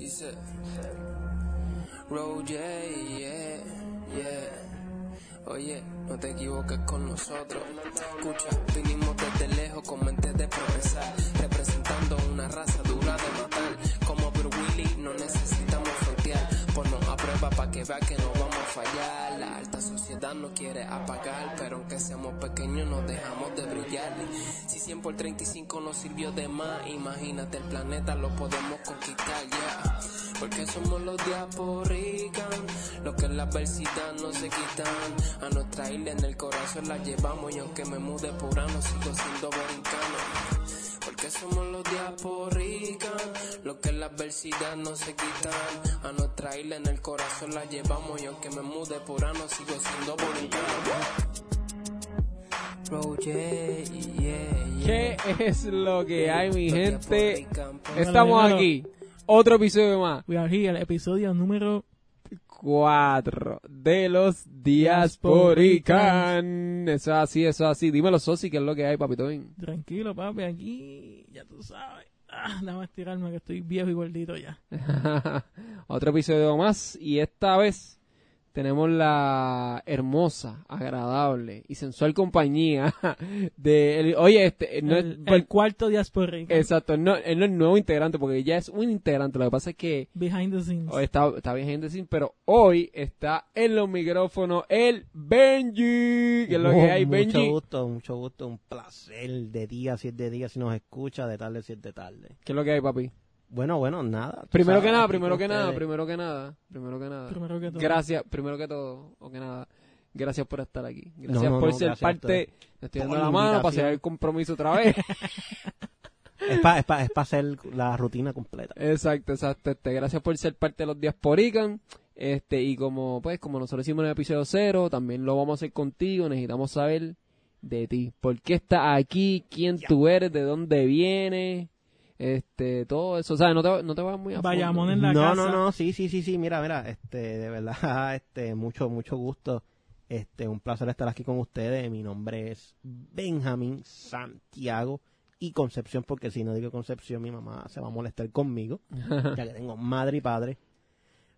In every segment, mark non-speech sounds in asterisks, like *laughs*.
Dice Roger, yeah, yeah. Oye, no te equivoques con nosotros. Escucha, vinimos desde lejos con mente de progresar, representando una raza dura de matar. Como Bruce Willis, no necesitamos. Ponnos a prueba para que vea que no vamos a fallar. La alta sociedad nos quiere apagar, pero aunque seamos pequeños, nos dejamos de brillar. Si 100 por 35 nos sirvió de más, imagínate el planeta, lo podemos conquistar, ya. Porque somos los diasporican, los que en la adversidad no se quitan. A nuestra isla en el corazón la llevamos y aunque me mude por ano sigo siendo borincano. Somos los diasporican, los que en la adversidad no se quitan. A nuestra isla en el corazón la llevamos y aunque me mude por ano sigo siendo borincano. Bro, yeah, yeah, ¿Qué es lo que hay, mi gente? Estamos aquí. Otro episodio más. We are here, el episodio número... Cuatro de los Diasporican. Eso es así, eso es así. Dímelo, Sosi, ¿qué es lo que hay, papito? Tranquilo, papi, aquí, ya tú sabes. Ah, déjame estirarme que estoy viejo y gordito ya. *laughs* Otro episodio más. Y esta vez tenemos la hermosa, agradable y sensual compañía *laughs* de... el- oye, este... No el, es, el cuarto diasporica. Exacto, no, él no es nuevo integrante porque ya es un integrante. Lo que pasa es que Behind the scenes. Hoy está, está bien gente sin, pero hoy está en los micrófonos el Benji. ¿Qué es lo que Oh, hay, mucho Benji? gusto, mucho gusto, un placer de día si es de día, si nos escucha, de tarde si es de tarde. ¿Qué es lo que hay, papi? Bueno, bueno, nada. Primero sabes, que nada, primero que nada, primero que nada, primero que nada. Primero que todo. Gracias, primero que todo, o que nada. Gracias por estar aquí. Gracias No, no, por no, ser gracias parte. Me estoy dando la la mano para hacer el compromiso otra vez. *laughs* Es para es pa, es pa hacer la rutina completa. exacto, exacto. Este, gracias por ser parte de los Diasporican. Este, y como, pues, como nosotros hicimos en el episodio cero, también lo vamos a hacer contigo. Necesitamos saber de ti. ¿Por qué estás aquí? ¿Quién tú eres? ¿De dónde vienes? Este, todo eso. O sea, no te, no te vas muy a fondo. Bayamón en la no, casa. no, no, sí, sí, sí, sí, mira, mira, este, de verdad, *laughs* este, mucho, mucho gusto. Este, un placer estar aquí con ustedes. Mi nombre es Benjamín Santiago y Concepción, porque si no digo Concepción, mi mamá se va a molestar conmigo, *laughs* ya que tengo madre y padre.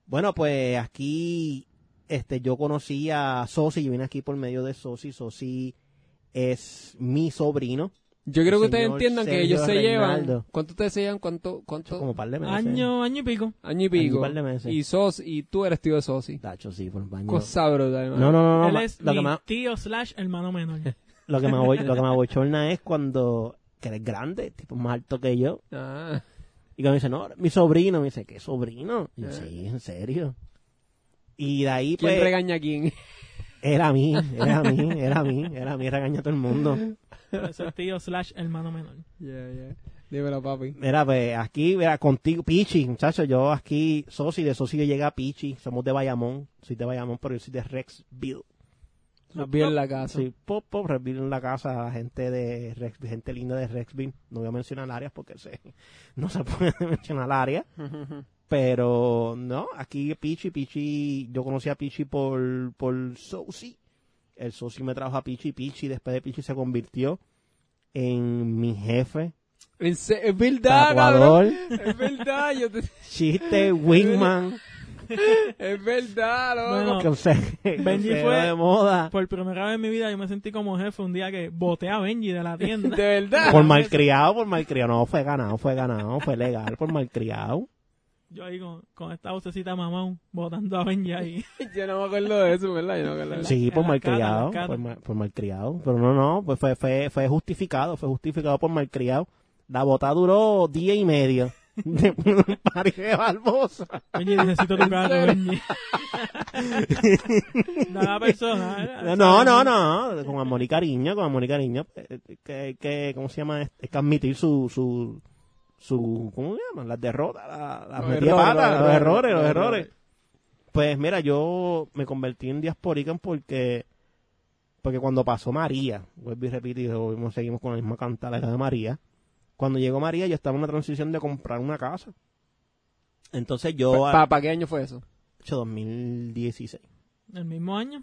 Bueno, pues aquí, este, yo conocí a Sosi, yo vine aquí por medio de Sosi. Sosi es mi sobrino, Yo creo que ustedes entiendan que ellos se llevan. ¿Cuánto ustedes se llevan? ¿Cuánto? cuánto? como par de meses. Año, año y pico. Año y pico. un par de meses. Y sos, y tú eres tío de Sosi. Tacho, sí, por baño. Cosa brutal, hermano. No, no, no, no. Él es lo, mi que me, tío slash hermano menor. *laughs* lo que me abo- lo que me *laughs* abochorna es cuando que eres grande, tipo más alto que yo. Ah, Y cuando me dice, no, mi sobrino, me dice, ¿qué sobrino? Y yo, Ah. sí, en serio. Y de ahí, ¿Quién pues, regaña a quién? era a mí, era a mí, *laughs* era a mí, era a mí, regaña a todo el mundo. Es el tío slash hermano menor. Ya, ya. Dímelo, papi. Mira, pues, aquí, mira, contigo, Pichi, muchachos, yo aquí, Sosi, de Sosi yo llegué a Pichi, somos de Bayamón, soy de Bayamón, pero yo soy de Rexville. Nos vi en la casa. Sí, pop, pop, Rexville en la casa, gente de Rex, gente linda de Rexville. No voy a mencionar áreas porque se, *laughs* no se puede *laughs* mencionar área. *laughs* Pero no, aquí Pichi, Pichi, yo conocí a Pichi por, por Sosi. El Sosi me trajo a Pichi, Pichi, después de Pichi se convirtió en mi jefe, Es verdad, cabrón. Es verdad, yo te... chiste, wingman, Es verdad, loco. Bueno, Benji fue- de moda. Por primera vez en mi vida yo me sentí como jefe un día que boté a Benji de la De tienda. verdad. Por malcriado, por malcriado. No, fue ganado, fue ganado, fue legal, por malcriado. Yo ahí con, con esta vocecita mamá botando a Benji ahí. *laughs* Yo no me acuerdo de eso, ¿verdad? Yo no me acuerdo de eso. Sí, por malcriado, por, mal- por malcriado. Pero no, no, pues fue, fue, fue justificado, fue justificado por malcriado. La bota duró día y medio. *laughs* De Party de Barbosa. Benji, necesito tu carro, Benji. *laughs* Nada persona. No, no, no, con amor y cariño, con amor y cariño. eh, Que, que, ¿Cómo se llama? Es que admitir su, su, su, ¿cómo se llama? Las derrotas, la- las Los errores, patas, los los errores, errores, los los errores. errores. Pues mira, yo me convertí en diasporican porque, porque cuando pasó María, vuelvo y repito, y seguimos con la misma cantalera de María. Cuando llegó María, yo estaba en una transición de comprar una casa. Entonces yo, ¿Para qué año fue eso? hecho 2016. ¿El mismo año?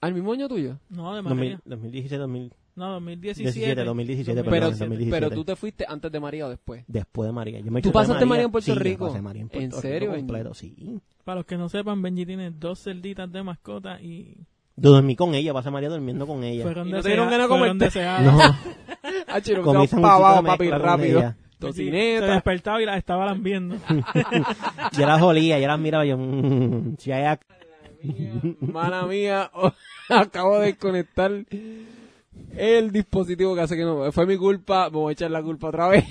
¿Al mismo año tuyo? No, de 2000, María. 2016, 2000, No, 2017. 17, 2017, Pero, perdón, si- 2017. pero tú te fuiste antes de María o después. Después de María. Yo me ¿Tú pasaste María en Puerto Sí, Rico? pasé María en Puerto ¿En Rico serio, Benji? completo, sí. Para los que no sepan, Benji tiene dos cerditas de mascota y Yo dormí con ella, pasé María durmiendo con ella. fueron ¿Y no te dieron ganas de comerte? No, *laughs* Ah, chino, comí de papi, rápido. ella. Se Tocineta. despertaba y las estaba lambiendo. *laughs* Yo las olía, yo las miraba, yo, mm, si hay Mala mía, *laughs* acabo de desconectar el dispositivo que hace que no. Fue mi culpa, me voy a echar la culpa otra vez.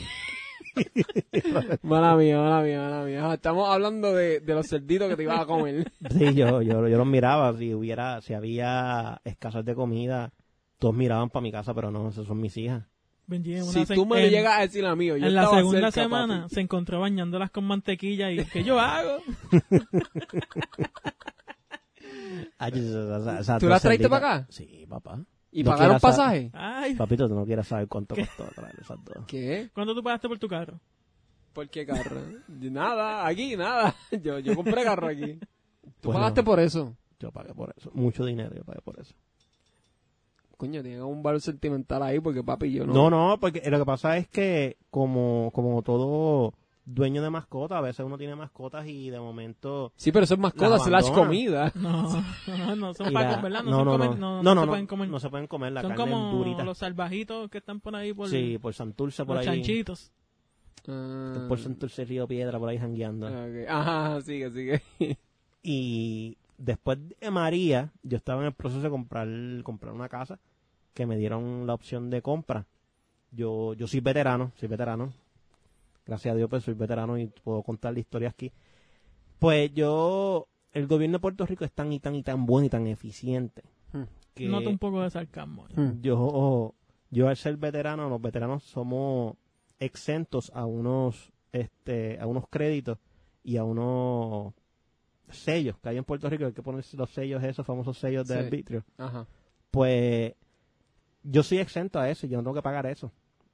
*laughs* mala mía, mala mía, mala mía. Estamos hablando de, de los cerditos que te ibas a comer. *laughs* Sí, yo, yo, yo los miraba, si hubiera, si había escasez de comida, todos miraban para mi casa, pero no, esas son mis hijas. Benji en una Si se- tú me en- llegas a decir a mí, yo En la segunda cerca, semana papi. se encontró bañándolas con mantequilla y ¿qué yo hago? *laughs* Ay, ¿Tú las cerditas- para acá? Sí, papá. ¿Y No pagaron quieras pasaje? Ay, Papito, tú no quieres saber cuánto costó traer esas dos. ¿Qué? ¿cuánto tú pagaste por tu carro? ¿Por qué carro? *laughs* nada, aquí, nada. *laughs* Yo, yo compré carro aquí. ¿Tú Pues pagaste no. por eso? Yo pagué por eso. Mucho dinero yo pagué por eso. Coño, tiene un valor sentimental ahí porque papi yo no. No, no, porque lo que pasa es que como, como todo dueño de mascota, a veces uno tiene mascotas y de momento... Sí, pero eso es mascota Las slash comida. *laughs* No, no, no son para comer, ¿verdad? No, no, son no, no, no, no, no no, se no, pueden comer. no se pueden comer la son carne como durita. los salvajitos que están por ahí por Sí, por Santurce, por los ahí. chanchitos. Ah, Por Santurce, Río Piedra, por ahí jangueando. ok. Ajá, sigue, sigue. *laughs* Y después de María, yo estaba en el proceso de comprar, comprar una casa que me dieron la opción de compra. Yo, yo soy veterano, soy veterano. Gracias a Dios, pues soy veterano y puedo contar la historia aquí. Pues yo, el gobierno de Puerto Rico es tan y tan y tan bueno y tan eficiente. Hmm. Que Nota un poco de sarcasmo. Hmm. yo, yo al ser veterano, los veteranos somos exentos a unos, este, a unos créditos y a unos sellos que hay en Puerto Rico, hay que poner los sellos, esos famosos sellos de Sí. arbitrio. Ajá. Pues yo soy exento a eso, yo no tengo que pagar eso,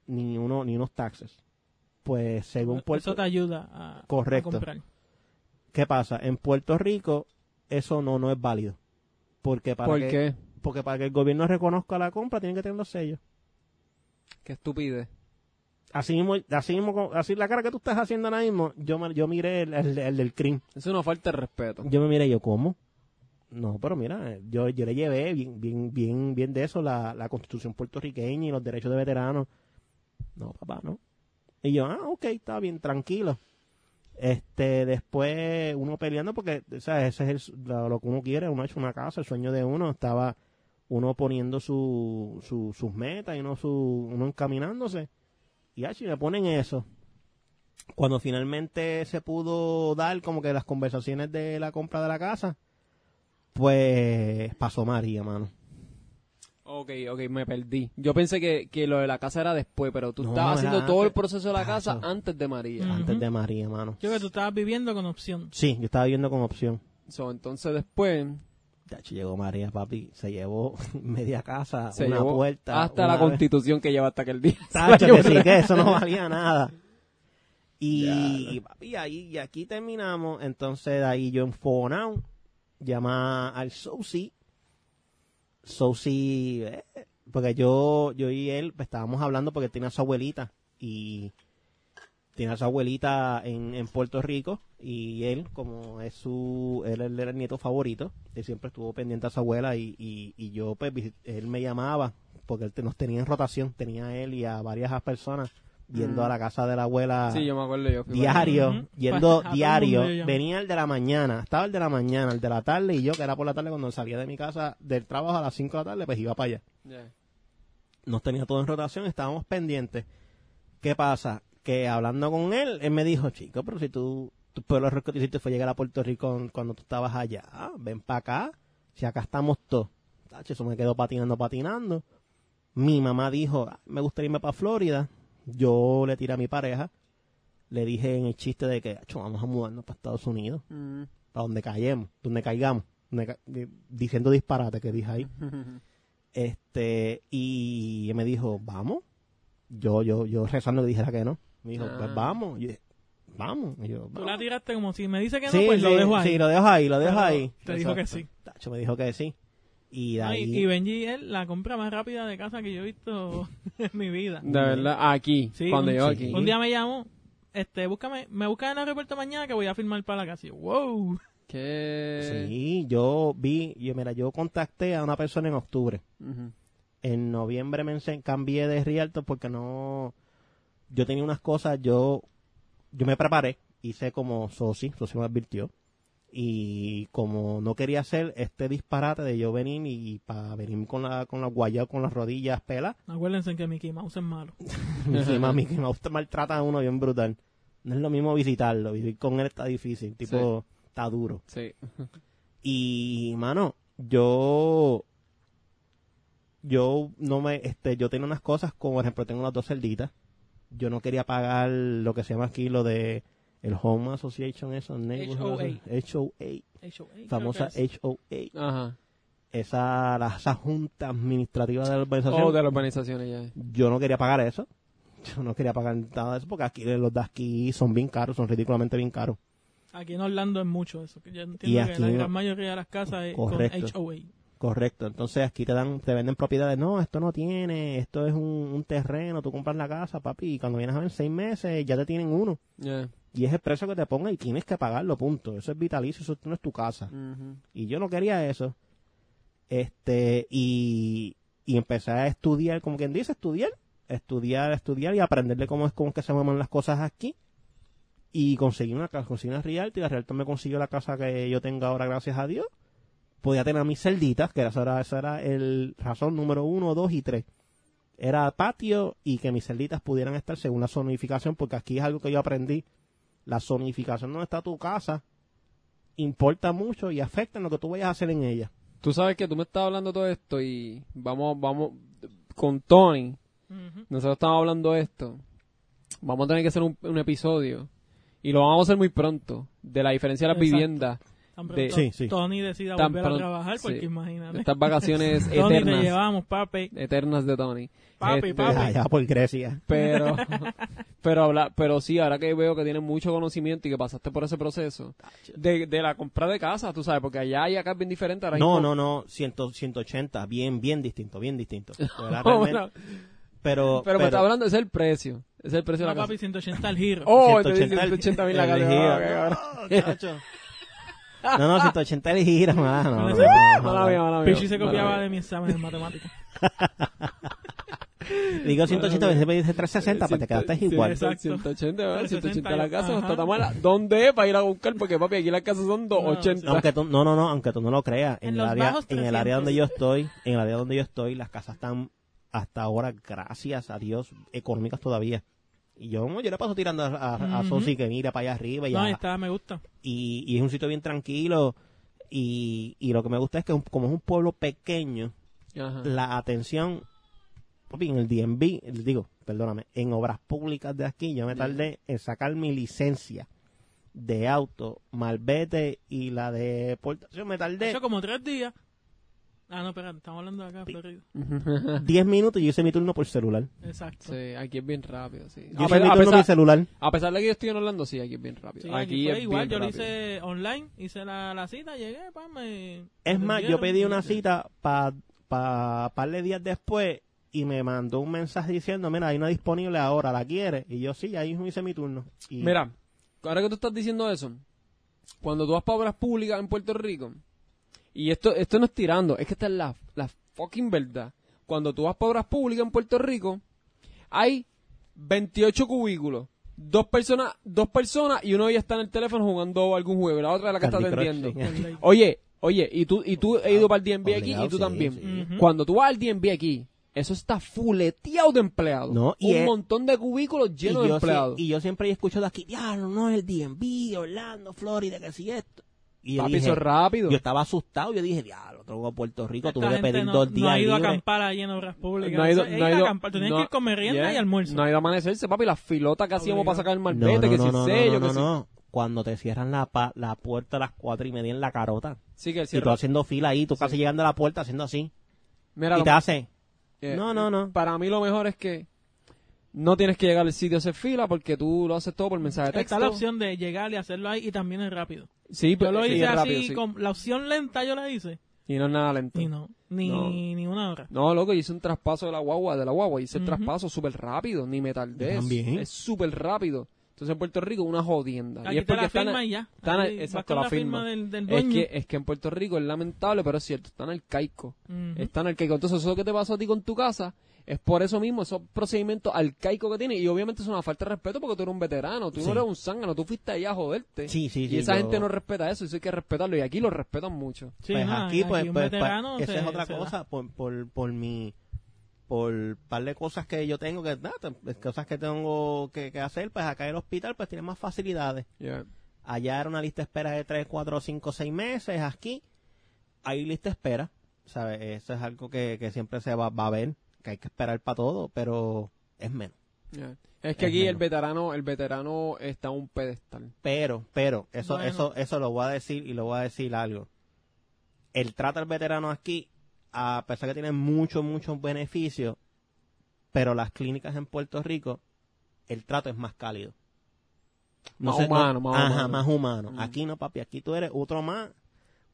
ni uno, ni unos taxes. Pues según Puerto Eso te ayuda a, a Correcto. comprar. ¿qué pasa? En Puerto Rico eso no, no es válido. Porque para ¿Por que, qué? porque para que el gobierno reconozca la compra tienen que tener los sellos. Qué estupidez. Así mismo, así mismo, así la cara que tú estás haciendo ahora mismo, yo yo miré el, el- el del crimen. Es una falta de respeto. Yo me miré y yo, ¿cómo? No, pero mira, yo, yo le llevé bien, bien, bien, bien de eso la, la constitución puertorriqueña y los derechos de veteranos. No, papá, no. Y yo, ah, ok, está bien, tranquilo. Este, después uno peleando porque, o ese es el- lo, que uno quiere, uno ha hecho una casa, el sueño de uno, estaba uno poniendo su, su, sus metas y uno, su, uno encaminándose. Y así me ponen eso. Cuando finalmente se pudo dar como que las conversaciones de la compra de la casa, pues pasó María, mano. Ok, ok, me perdí. Yo pensé que, que lo de la casa era después, pero tú No, estabas era haciendo todo el antes. proceso de la casa Tacho. antes de María. Antes de María, mano. Yo creo que tú estabas viviendo con opción. Sí, yo estaba viendo con opción. So, entonces después Ya llegó María, papi, se llevó *laughs* media casa, se una llevó puerta. hasta una la vez- constitución que lleva hasta aquel día. *laughs* Tacho, que sí, que eso no *laughs* valía nada. Y, papi, ahí, y aquí terminamos. Entonces, de ahí yo enfonado, llama al Sousi. Sousi, eh, porque yo, yo y él pues, estábamos hablando porque tiene a su abuelita. Y tiene a su abuelita en, en Puerto Rico. Y él, como es su, él, era el nieto favorito, él siempre estuvo pendiente a su abuela. Y, y, y yo, pues, él me llamaba porque él nos tenía en rotación, tenía a él y a varias personas yendo Mm. a la casa de la abuela Sí, yo me acuerdo yo. fui para diario, yendo diario, venía el de la mañana, estaba el de la mañana, el de la tarde y yo que era por la tarde cuando salía de mi casa del trabajo a las 5 de la tarde, pues iba para allá. Nos tenía todo en rotación, estábamos pendientes. ¿Qué pasa? Que hablando con él, él me dijo, chico, pero si tú, tu pueblo que hiciste fue llegar a Puerto Rico cuando tú estabas allá, ven para acá, si acá estamos todos. Tacho, Eso me quedó patinando, patinando. Mi mamá dijo, "Ah, me gustaría irme para Florida. Yo le tiré a mi pareja, le dije en el chiste de que, "Acho, vamos a mudarnos para Estados Unidos, Mm. para donde caigamos, donde caigamos, donde ca- di- diciendo disparate que dije ahí. *laughs* Este, y me dijo, vamos. Yo, yo, yo rezando le dijera que no. Me dijo, Ah. pues vamos. Yo dije, vamos. Y yo, Tú "Vamos". la tiraste como si me dice que no, Sí, pues lo dejo ahí. sí, lo dejo ahí, lo dejo Pero ahí. Te dijo que sí. Tacho me dijo que sí. Y de Benji es la compra más rápida de casa que yo he visto *laughs* en mi vida. De verdad, aquí, Sí, cuando un, yo sí. aquí. un día me llamó, este, búscame, me buscan en el aeropuerto mañana que voy a firmar para la casa. Y yo, wow. Sí, yo vi, yo mira, yo contacté a una persona en octubre. En noviembre me cambié de Rialto porque no, yo tenía unas cosas, yo, yo me preparé, hice como Sosi, Sosi me advirtió, y como no quería hacer este disparate de yo venir y para venir con la, con la guayas, con las rodillas pelas, *laughs* Acuérdense que Mickey Mouse es malo. a mí que me gusta maltrata a uno bien brutal. No es lo mismo visitarlo, vivir con él está difícil, tipo, está duro. Sí. Y, mano, yo. Yo no me. Este, yo tenía unas cosas, como por ejemplo, tengo unas dos celditas. Yo no quería pagar lo que se llama aquí lo de el Home Association, eso, Neighborhood HOA, HOA, famosa HOA. Ajá. Esa, la, esa junta administrativa de la oh, urbanización. Oh, de las urbanizaciones, ya. Yo no quería pagar eso. Yo no quería pagar nada de eso porque aquí los de aquí son bien caros, son ridículamente bien caros. Aquí en Orlando es mucho eso. Que yo entiendo y aquí, que la gran mayoría de las casas correcto, es con HOA. Correcto. Entonces aquí te dan, te venden propiedades. No, esto no tiene, esto es un, un terreno, tú compras la casa, papi, y cuando vienes a ver seis meses ya te tienen uno. Yeah y es el precio que te ponga y tienes que pagarlo, punto. Eso es vitalicio, eso no es tu casa. Y yo no quería eso. Este, y, y empecé a estudiar, como quien dice, estudiar, estudiar, estudiar y aprenderle cómo es, cómo es que se mueven las cosas aquí. Y conseguí una casa, conseguí una Rialto y la Rialto me consiguió la casa que yo tengo ahora, gracias a Dios. Podía tener mis celditas, que esa era, esa era el razón número uno, dos y tres era patio y que mis celditas pudieran estar según la zonificación, porque aquí es algo que yo aprendí la zonificación donde está tu casa importa mucho y afecta en lo que tú vayas a hacer en ella. Tú sabes que tú me estás hablando todo esto y vamos, vamos, con Tony, nosotros estamos hablando de esto. Vamos a tener que hacer un, un episodio y lo vamos a hacer muy pronto de la diferencia de las Exacto. viviendas Tan De- Sí, sí. Tony decida Tan volver pronto- a trabajar, porque sí. imagínate. estas vacaciones *laughs* Tony, te eternas, llevamos, papi. eternas de Tony. Papi, Este, papi. Allá por Grecia. Pero, *laughs* pero habla, pero sí, ahora que veo que tienes mucho conocimiento y que pasaste por ese proceso de, de la compra de casa, tú sabes, porque allá y acá es bien diferente. Ahora No, no, no, 100, 180, bien, bien distinto, bien distinto. *laughs* Verdad, bueno, pero, pero, me está hablando, es el precio. Es el precio No, de la papi, casa. 180 al giro. Oh, te 180 dice 180 mil la el casa. giro. Ah, qué cabrón. No. No, no, 180 el giro, mano. No, no, Mala no, no, no. mía. Pichi se copiaba de mi examen de matemáticas. *laughs* Digo 180, veces me dice 360, pues te quedaste Sí, igual. exacto. 180, ¿verdad? 180 la casa, no está tan mala. ¿Dónde es para ir a buscar? Porque, papi, aquí las casas son 280. Aunque tú, no, no, no, aunque tú no lo creas, en, En el área, en el 300. área donde yo estoy, en el área donde yo estoy, las casas están hasta ahora, gracias a Dios, económicas todavía. Y yo, yo le paso tirando a, a. Sosi que mira para allá arriba y, No, a- ahí está, me gusta. y, y es un sitio bien tranquilo. Y, y lo que me gusta es que un- como es un pueblo pequeño, Ajá. la atención, papi, en el DMV, digo, perdóname, en obras públicas de aquí, yo me tardé en sacar mi licencia de auto, malvete y la de deportación, me tardé Eso como tres días. Ah, no, espera, estamos hablando de acá, Florida. *laughs* 10 minutos y yo hice mi turno por celular. Exacto. Sí, aquí es bien rápido, sí. Yo A, hice pe- mi turno por pesar, celular. a pesar de que yo estoy en Orlando, sí, aquí es bien rápido. Sí, aquí es igual, bien yo lo rápido. hice online, hice la, la cita, llegué, pa, me... Es más, yo pedí una cita para pa, par de días después y me mandó un mensaje diciendo, mira, hay una disponible ahora, ¿la quieres? Y yo sí, ahí mismo hice mi turno. Y Mira, ahora que tú estás diciendo eso, cuando tú vas para obras públicas en Puerto Rico, y esto, esto no es tirando, es que esta es la, la fucking verdad. Cuando tú vas para obras públicas en Puerto Rico, hay 28 cubículos. Dos personas, dos personas y uno de ellas está en el teléfono jugando algún juego, y la otra es la que está Candy atendiendo. Oye, oye, y tú, y tú he ido para el DMV aquí y tú sí, también. sí. Cuando tú vas al DMV aquí, eso está fuleteado de empleados. No, y Un es- montón de cubículos llenos de empleados. y yo siempre he escuchado aquí, diablo, no es el DMV, Orlando, Florida, que si esto. Y yo Papi, dije, eso es rápido. yo estaba asustado, yo dije, diablo, tengo a Puerto Rico, Esta tuve que pedir no, dos no días ha ido a acampar allí en obras públicas. No ha ido, Eso es no ha ir a ido, acampar. Tú tienes no- que ir con merienda yeah, y almuerzo. No ha ido a amanecerse, papi. La filota que hacíamos para sacar el malvete, no, que no, si no, sello, no, que no, si... no. Cuando te cierran la, pa- la puerta a las cuatro y media en la carota. Sí, que el Y tú haciendo fila ahí, tú casi llegando a la puerta haciendo así. Mira, y te hace, eh, no, no, no. Para mí lo mejor es que no tienes que llegar al sitio a hacer fila porque tú lo haces todo por mensaje de texto. Está la opción de llegar y hacerlo ahí y también es rápido. Sí, Yo pero lo hice es así, rápido, sí. con la opción lenta yo la hice. Y no es nada lento. Y no, ni, No. ni una hora. No, loco, hice un traspaso de la guagua, de la guagua, hice el Ujú. traspaso súper rápido, ni me tardé. También. Es súper rápido. Entonces en Puerto Rico una jodienda. y Aquí es te la porque están, firma y ya. están- Ahí exacto, con la firma. del, del es dueño. que, es que en Puerto Rico es lamentable, pero es cierto, están arcaico. Ujú. Están arcaicos. Entonces eso que te pasó a ti con tu casa es por eso mismo, esos procedimientos arcaicos que tienes. Y obviamente es una falta de respeto porque tú eres un veterano, tú Sí. no eres un zángano, tú fuiste allá a joderte. Sí, sí, sí. y esa yo- gente no respeta eso, y eso hay que respetarlo. Y aquí lo respetan mucho. Sí, pues no, aquí, pues, un pues, esa es otra cosa, por, por, por mi, por par de cosas que yo tengo que, nada, te- cosas que tengo que, que hacer, pues acá en el hospital, pues tiene más facilidades. Allá era una lista de espera de 3, 4, 5, 6 meses, aquí hay lista de espera, ¿sabes? Eso es algo que, que siempre se va, va a ver, que hay que esperar para todo, pero es menos. Es que Es aquí el veterano, el veterano está un pedestal. Pero, pero, eso, Bueno. eso, eso lo voy a decir y lo voy a decir algo. El trato al veterano aquí, a pesar que tiene muchos, muchos beneficios, pero las clínicas en Puerto Rico, el trato es más cálido. Más sé, humano, más ajá, humano. más humano. Mm. Aquí no, papi, aquí tú eres otro más,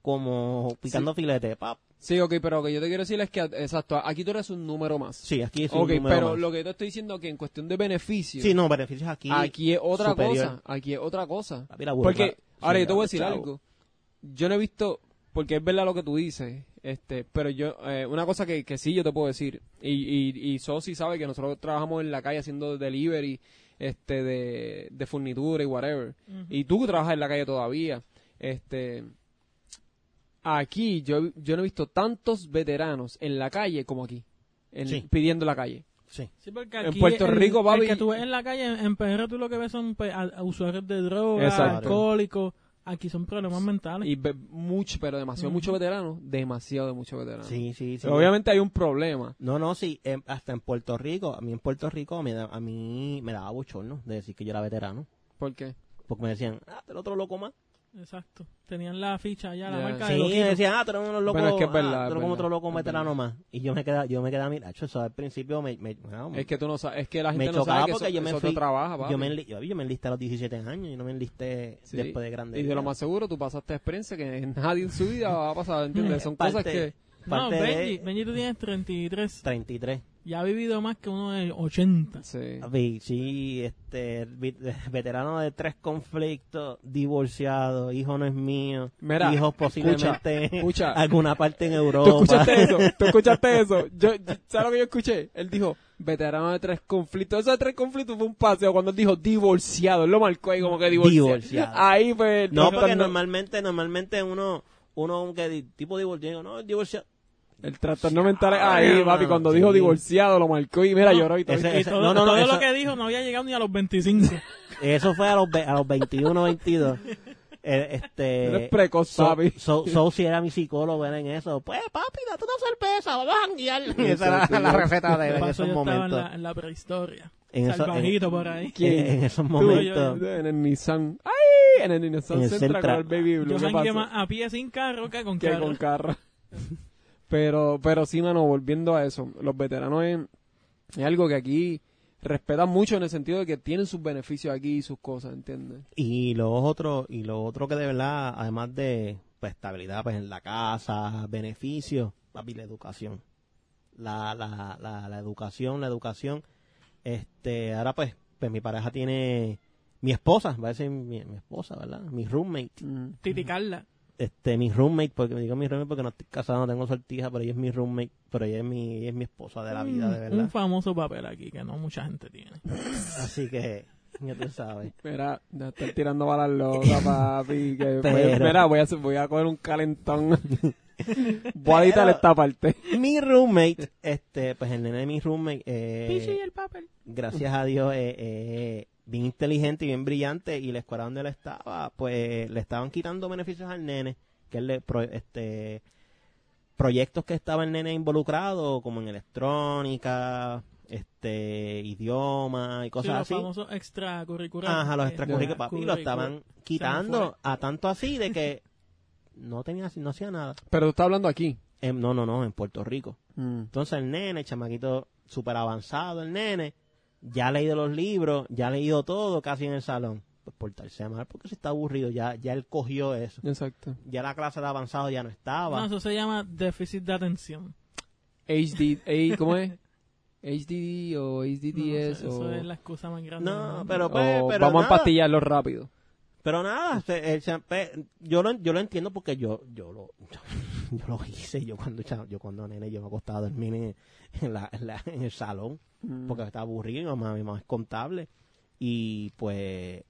como picando filete, pap. Sí, ok, pero lo que yo te quiero decir es que, exacto, aquí tú eres un número más. Sí, aquí es un número pero más. lo que yo te estoy diciendo que en cuestión de beneficios, Sí, no, beneficios aquí. aquí es otra superior. cosa, aquí es otra cosa. Porque, ahora yo te voy a decir chavo. algo. Yo no he visto, porque es verdad lo que tú dices, este, pero yo, eh, una cosa que, que sí yo te puedo decir, y, y, y Sosi sabe que nosotros trabajamos en la calle haciendo delivery, este, de, de furnitura y whatever. Y tú que trabajas en la calle todavía, este, aquí yo, yo no he visto tantos veteranos en la calle como aquí, en- Sí. pidiendo la calle. Sí. Sí, porque En Puerto el- Rico, el papi- que tú ves en la calle, en, PR tú lo que ves son pues, a- a usuarios de drogas, alcohólicos. Aquí son problemas mentales. Y mucho, pero demasiado Ujú. mucho veterano, demasiado de mucho veterano. Sí, sí, sí. Pero obviamente hay un problema. No, no, sí, em, hasta en Puerto Rico, a mí en Puerto Rico me da- a mí me daba bochorno de decir que yo era veterano, ¿Por qué? porque me decían, ah, eres otro loco más. Exacto. Tenían la ficha ya, la marca Sí, de decían, ah, tú eres uno loco, Bueno, es que es ah, verdad, tú es eres como verdad, otro loco es veterano más. Y yo me quedaba, yo me quedaba, mira, eso al principio me, me, bueno, Es que tú no sabes, es que la gente me no sabe que porque eso, yo me eso fui, trabaja, papi. yo me, enli- yo, yo me enlisté a los 17 años y no me enlisté Sí. después de grande. Y de lo más seguro, tú pasaste experiencia que *laughs* nadie en su vida va a pasar, ¿entiendes? Son *laughs* Parte- cosas que... No, parte de Benji, Benji, tú tienes 33. 33. Ya ha vivido más que uno de 80. Sí. Sí, este, *laughs* veterano de tres conflictos, divorciado, hijo no es mío, Mira, hijos posiblemente escucha. alguna parte en ¿Tú Europa. escuchaste eso? *laughs* ¿Tú escuchaste eso? Yo, yo- ¿Sabes lo que yo escuché? Él dijo, veterano de tres conflictos. Eso de tres conflictos fue un paseo cuando él dijo divorciado. Él lo marcó ahí como que divorciado. Divorciado. *laughs* Ahí fue... No, porque no- normalmente, normalmente uno, uno que tipo divorciado, no, divorciado. El trastorno mental es ahí, papi. Cuando Sí. dijo divorciado, lo marcó y mira, lloró y todo. ese- Y todo, no, no, todo eso- lo que dijo no había llegado ni a los 25. *laughs* Eso fue a los, ve- a los 21, 22. Eh, este, Eres precoz, So- papi. So, so, si era mi psicólogo, era en eso. Pues, papi, date una cerveza, vamos a janguear. Esa era la yo- receta de él en esos yo estaba en momentos. la, en la prehistoria. En eso- Salvajito por ahí. *laughs* ¿Quién? En esos momentos. yo- en el Nissan. ¡Ay! En el Nissan En el Sentra con el Baby Blue. Yo ¿Qué pasó? más a pie sin carro que con que carro. con carro. *laughs* pero, pero sí, mano, volviendo a eso, los veteranos es, es algo que aquí respetan mucho en el sentido de que tienen sus beneficios aquí y sus cosas, ¿entiendes? Y lo otro, y lo otro que de verdad, además de pues, estabilidad pues, en la casa, beneficios, papi, la educación. La, la, la, la educación, la educación. Este, ahora pues, pues mi pareja tiene mi esposa, va a decir mi, mi esposa, ¿verdad? Mi roommate. Carla. Este, mi roommate, porque me digo mi roommate porque no estoy casado, no tengo sortija, pero ella es mi roommate, pero ella es mi, ella es mi esposa de la vida, de Un- verdad. Un famoso papel aquí que no mucha gente tiene. *laughs* Así que, ya tú sabes. Mira, ya estar tirando balas locas, *laughs* papi. Que voy- Pero- mira, voy a, hacer- voy a coger un calentón. *laughs* voy a esta parte. mi roommate, este, pues el nene de mi roommate, eh, el papel. gracias a Dios, eh, eh, bien inteligente y bien brillante, y la escuela donde él estaba, pues le estaban quitando beneficios al nene, que él le, pro- este, proyectos que estaba el nene involucrado, como en electrónica, este, idioma y Sí, cosas los así. famosos extracurriculares. Ajá, los extracurriculares, papi, lo estaban quitando a tanto así de que no tenía, no hacía nada. Pero tú estás hablando aquí. Em, no, no, no, en Puerto Rico. Mm. Entonces el nene, el chamaquito súper avanzado, el nene, ya ha leído los libros, ya ha leído todo casi en el salón. pues, portarse mal porque si está aburrido, ya, ya él cogió eso. Exacto. Ya la clase de avanzado ya no estaba. No, eso se llama déficit de atención. HD, *laughs* eh, ¿cómo es? HDD o No, HDDS eso, eso o, es la excusa más grande. No, pero, o pues, pero vamos a empastillarlo rápido. Pero nada, se- el champe- yo lo, yo lo entiendo porque yo, yo lo, *laughs* yo, lo hice. Yo cuando, yo cuando nene, yo me acostaba a dormir en, en la, en, la- en el salón Mm. porque estaba aburrido. Mi mamá, mi mamá es contable y pues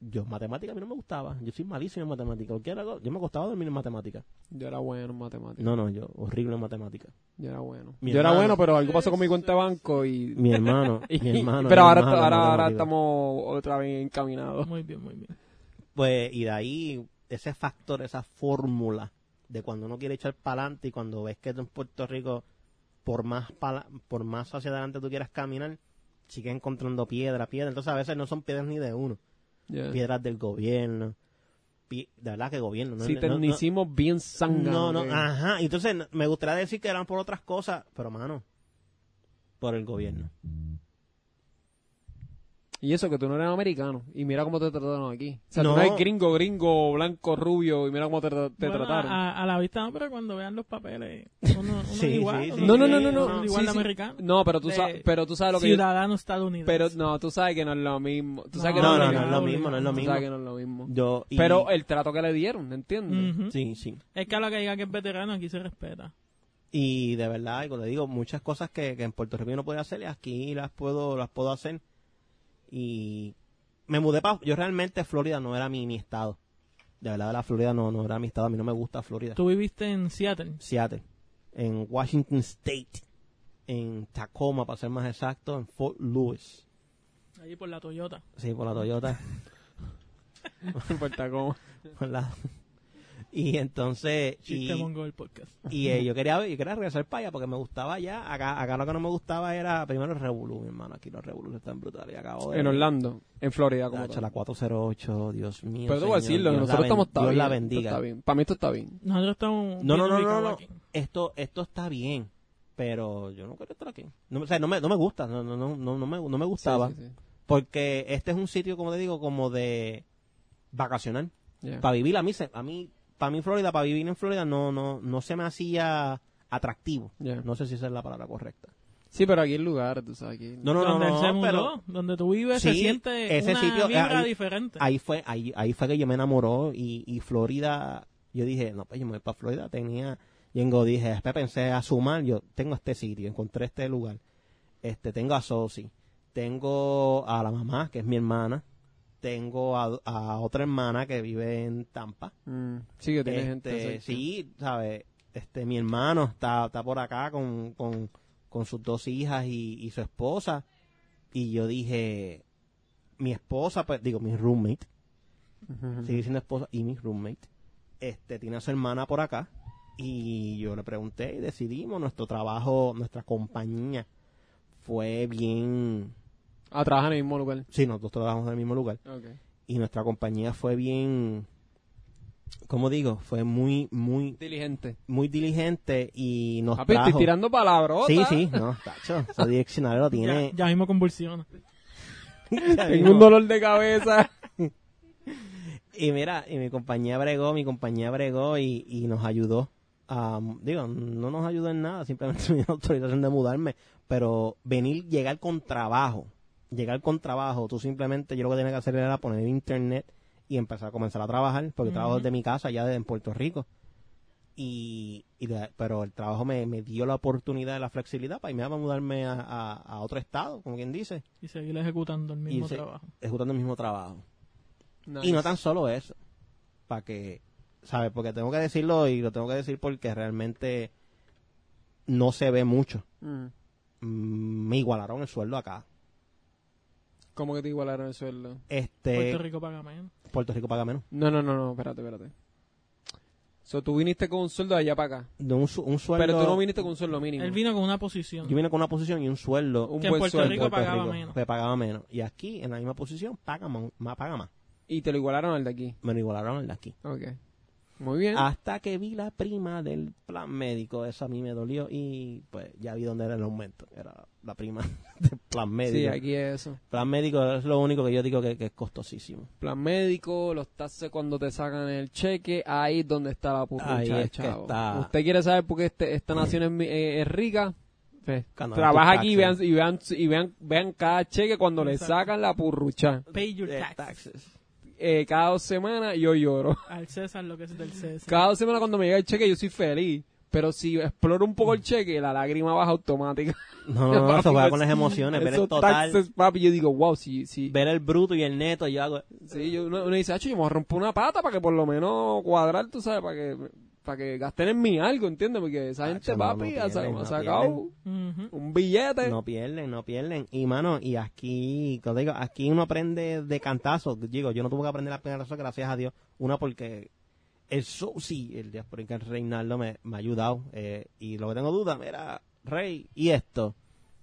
yo matemática a mí no me gustaba. Yo soy malísimo en matemática. Cualquier algo- Yo me acostaba a dormir en matemática. Yo era bueno en matemáticas. No, no, yo horrible en matemática. Yo era bueno. Mi yo era bueno, pero algo pasó con mi cuenta de banco y... Mi hermano, *laughs* y- mi hermano. pero ahora, hermano en ahora, ahora estamos otra vez encaminados. Muy bien, muy bien. Pues, y de ahí, ese factor, esa fórmula de cuando uno quiere echar para adelante y cuando ves que tú en Puerto Rico, por más pala- por más hacia adelante tú quieras caminar, sigues encontrando piedra, piedra. Entonces a veces no son piedras ni de uno, Yeah. piedras del gobierno. pi- de verdad que gobierno. No, Sí, no- te no- hicimos bien sangre. no, no, ajá. Entonces me gustaría decir que eran por otras cosas, pero mano, por el gobierno. Y eso que tú no eres americano. Y mira cómo te trataron aquí. O sea, No. tú no eres gringo, gringo, blanco, rubio. Y mira cómo te, te Bueno, trataron. A, a la vista no, pero cuando vean los papeles, uno, uno *laughs* Sí, es igual. sí, uno sí. no, no, no, no, no. igual Sí, de sí. americano. No, pero tú, sabes, pero tú sabes lo que yo- Ciudadano estadounidense. Pero no, tú sabes que no es lo mismo. Tú sabes que No, no, No, es no, es mismo. lo mismo, no es lo Tú mismo. sabes que no es lo mismo. Yo, y- Pero el trato que le dieron, ¿entiendes? Sí, sí. Es que a lo que diga que es veterano aquí se respeta. Y de verdad, como le digo, muchas cosas que, que en Puerto Rico yo no podía hacer, aquí las puedo, las puedo hacer. Y me mudé para... Yo realmente Florida no era mi, mi estado. De verdad, la Florida no, no era mi estado. A mí no me gusta Florida. Tú viviste en Seattle. Seattle. En Washington State. En Tacoma, para ser más exacto. En Fort Lewis. Allí por la Toyota. Sí, por la Toyota. No importa cómo. por la- Y entonces... Chiste y- mongo del podcast. Y eh, yo quería yo quería regresar para allá porque me gustaba allá. Acá, acá lo que no me gustaba era primero el Revolú, mi hermano. Aquí los Revolú están brutales. Y acabo de. En Orlando, en Florida, como la 408, Dios mío. Pero señor, decirlo, Dios nosotros estamos está Dios bien. la bendiga. está bien. Para mí esto está bien. Nosotros estamos. No, bien no, no, no, no. Esto, esto está bien. Pero yo no quiero estar aquí. No, o sea, no me, no me gusta. No, no, no, no, no me, no me gustaba. Sí, sí, sí. Porque este es un sitio, como te digo, como de vacacional. Yeah. Para vivir, a mí, se- a mí, para mí Florida, para vivir en Florida, no, no, no se me hacía atractivo. Yeah. No sé si esa es la palabra correcta. Sí, pero aquí el lugar, tú sabes, aquí... No, no, no, donde no, se mudó, pero donde tú vives, se Sí, siente ese una sitio, vibra ahí- diferente. ahí fue, ahí, ahí fue que yo me enamoró y, y Florida, yo dije, no, pues yo me voy para Florida, tenía, y dije, después pensé a sumar, yo tengo este sitio, encontré este lugar, este, tengo a Sosi, tengo a la mamá, que es mi hermana, tengo a, a otra hermana que vive en Tampa, Mm, sí, que tiene Este, gente cerca. sí, sabes, este, mi hermano está, está por acá con, con, con sus dos hijas y, y su esposa. Y yo dije, mi esposa, pues, digo, mi roommate, sigue siendo esposa y mi roommate, este, tiene a su hermana por acá. Y yo le pregunté y decidimos, nuestro trabajo, nuestra compañía fue bien, Ah, trabaja en el mismo lugar. sí, nosotros trabajamos en el mismo lugar. Okay. Y nuestra compañía fue bien, ¿cómo digo? Fue muy, muy, Diligente. muy diligente y nos Papi, estoy trajo... tirando palabras. Sí, sí, no, tacho, ese diccionario lo ya, tiene... ya mismo convulsiona. *laughs* ya Tengo mismo. un dolor de cabeza. *laughs* Y mira, y mi compañía bregó, mi compañía bregó y, y nos ayudó. a- digo, no nos ayudó en nada, simplemente *laughs* me dio autorización de mudarme, pero venir, llegar con trabajo, llegar con trabajo, tú simplemente, yo lo que tenía que hacer era poner internet y empezar a comenzar a trabajar, porque trabajo Ujú. desde mi casa, allá de- en Puerto Rico. Y, y de- pero el trabajo me, me dio la oportunidad, la flexibilidad para irme a mudarme a, a- a otro estado, como quien dice, Y seguir ejecutando el mismo se- trabajo. ejecutando el mismo trabajo. Y no tan solo eso, para que, ¿sabes? Porque tengo que decirlo y lo tengo que decir porque realmente no se ve mucho. Mm. Mm, Me igualaron el sueldo acá. ¿Cómo que te igualaron el sueldo? Este, Puerto Puerto, Rico paga menos. Rico paga menos. No, no, no, no, espérate, espérate. So, tú viniste con un sueldo de allá para acá. De un, su- un sueldo. Pero tú no viniste con un sueldo mínimo. Él vino con una posición. Yo vine con una posición y un sueldo un que en buen Puerto sueldo. Rico Puerto pagaba Rico, menos. que pagaba menos. Y aquí, en la misma posición, paga más, paga más. Y te lo igualaron al de aquí. Me lo igualaron el de aquí. Ok. Muy bien. Hasta que vi la prima del plan médico, eso a mí me dolió y pues ya vi dónde era el aumento. Era la prima *laughs* del plan sí, médico. aquí es eso. Plan médico es lo único que yo digo que, que es costosísimo. Plan médico, los taxes cuando te sacan el cheque, ahí es donde está la es que chavo. está. ¿Usted quiere saber por qué este- esta nación es, mi- eh, es rica? Cuando trabaja aquí y vean, y vean, y vean, vean cada cheque cuando le sacan la purrucha. Pay your Eh, taxes. Eh, cada dos semanas yo lloro. *laughs* Al César lo que es del César. Cada dos semanas cuando me llega el cheque yo soy feliz. Pero si exploro un poco el cheque, la lágrima baja automática. No, no, no, *laughs* eso Papi, juega pues, con las emociones, ver el total, taxes, papi, yo digo, wow, si, si, ver el bruto y el neto, yo hago... Sí, yo, uno, uno dice, "Acho, yo me voy a romper una pata para que por lo menos cuadrar, tú sabes, para que, para que gasten en mí algo, ¿entiendes? Porque esa gente, papi, no ha, sa- pierden, ha no sacado un billete. No pierden, no pierden. Y mano, y aquí, como digo, aquí uno aprende de cantazo. Digo, yo no tuve que aprender la primera razón, gracias a Dios. Una porque el sí, el diaspórica Reinaldo me, me ha ayudado. eh, y lo que tengo duda, mira, Rey, ¿y esto?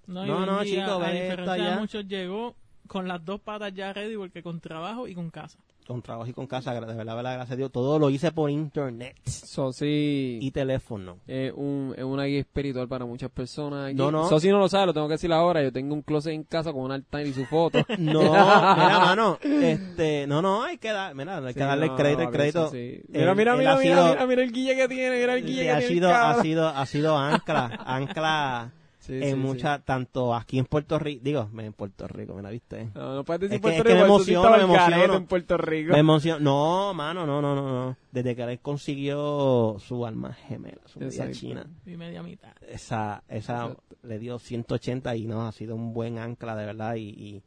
No, No, no, chico, a ve diferencia esto de allá. muchos, llegó con las dos patas ya ready porque con trabajo y con casa. Con trabajo y con casa, de verdad, de verdad, gracias a Dios. Todo lo hice por internet So, sí, y teléfono. es, un, es una guía espiritual para muchas personas. No, no. So, si no lo sabe, lo tengo que decir ahora. Yo tengo un closet en casa con un altar y su foto. *laughs* No, mira, mano, este, no, no, hay que dar, mira, hay que Sí, darle no, crédito, el crédito. sí. Mira, mira, él mira, mira, sido- mira, mira el guille que tiene, mira el guille que ha tiene. sido, ha sido, ha sido ancla, ancla Sí, en sí, sí. muchas, tanto aquí en Puerto Rico, digo, en Puerto Rico, me la viste. No, no puedes decir Es que- Puerto es que Rico, me emociono, me en Puerto Rico. Me no, mano, no, no, no, no. Desde que él consiguió su alma gemela, su media china, Y media mitad. esa, esa Exacto. le dio 180 y no, ha sido un buen ancla de verdad y, y-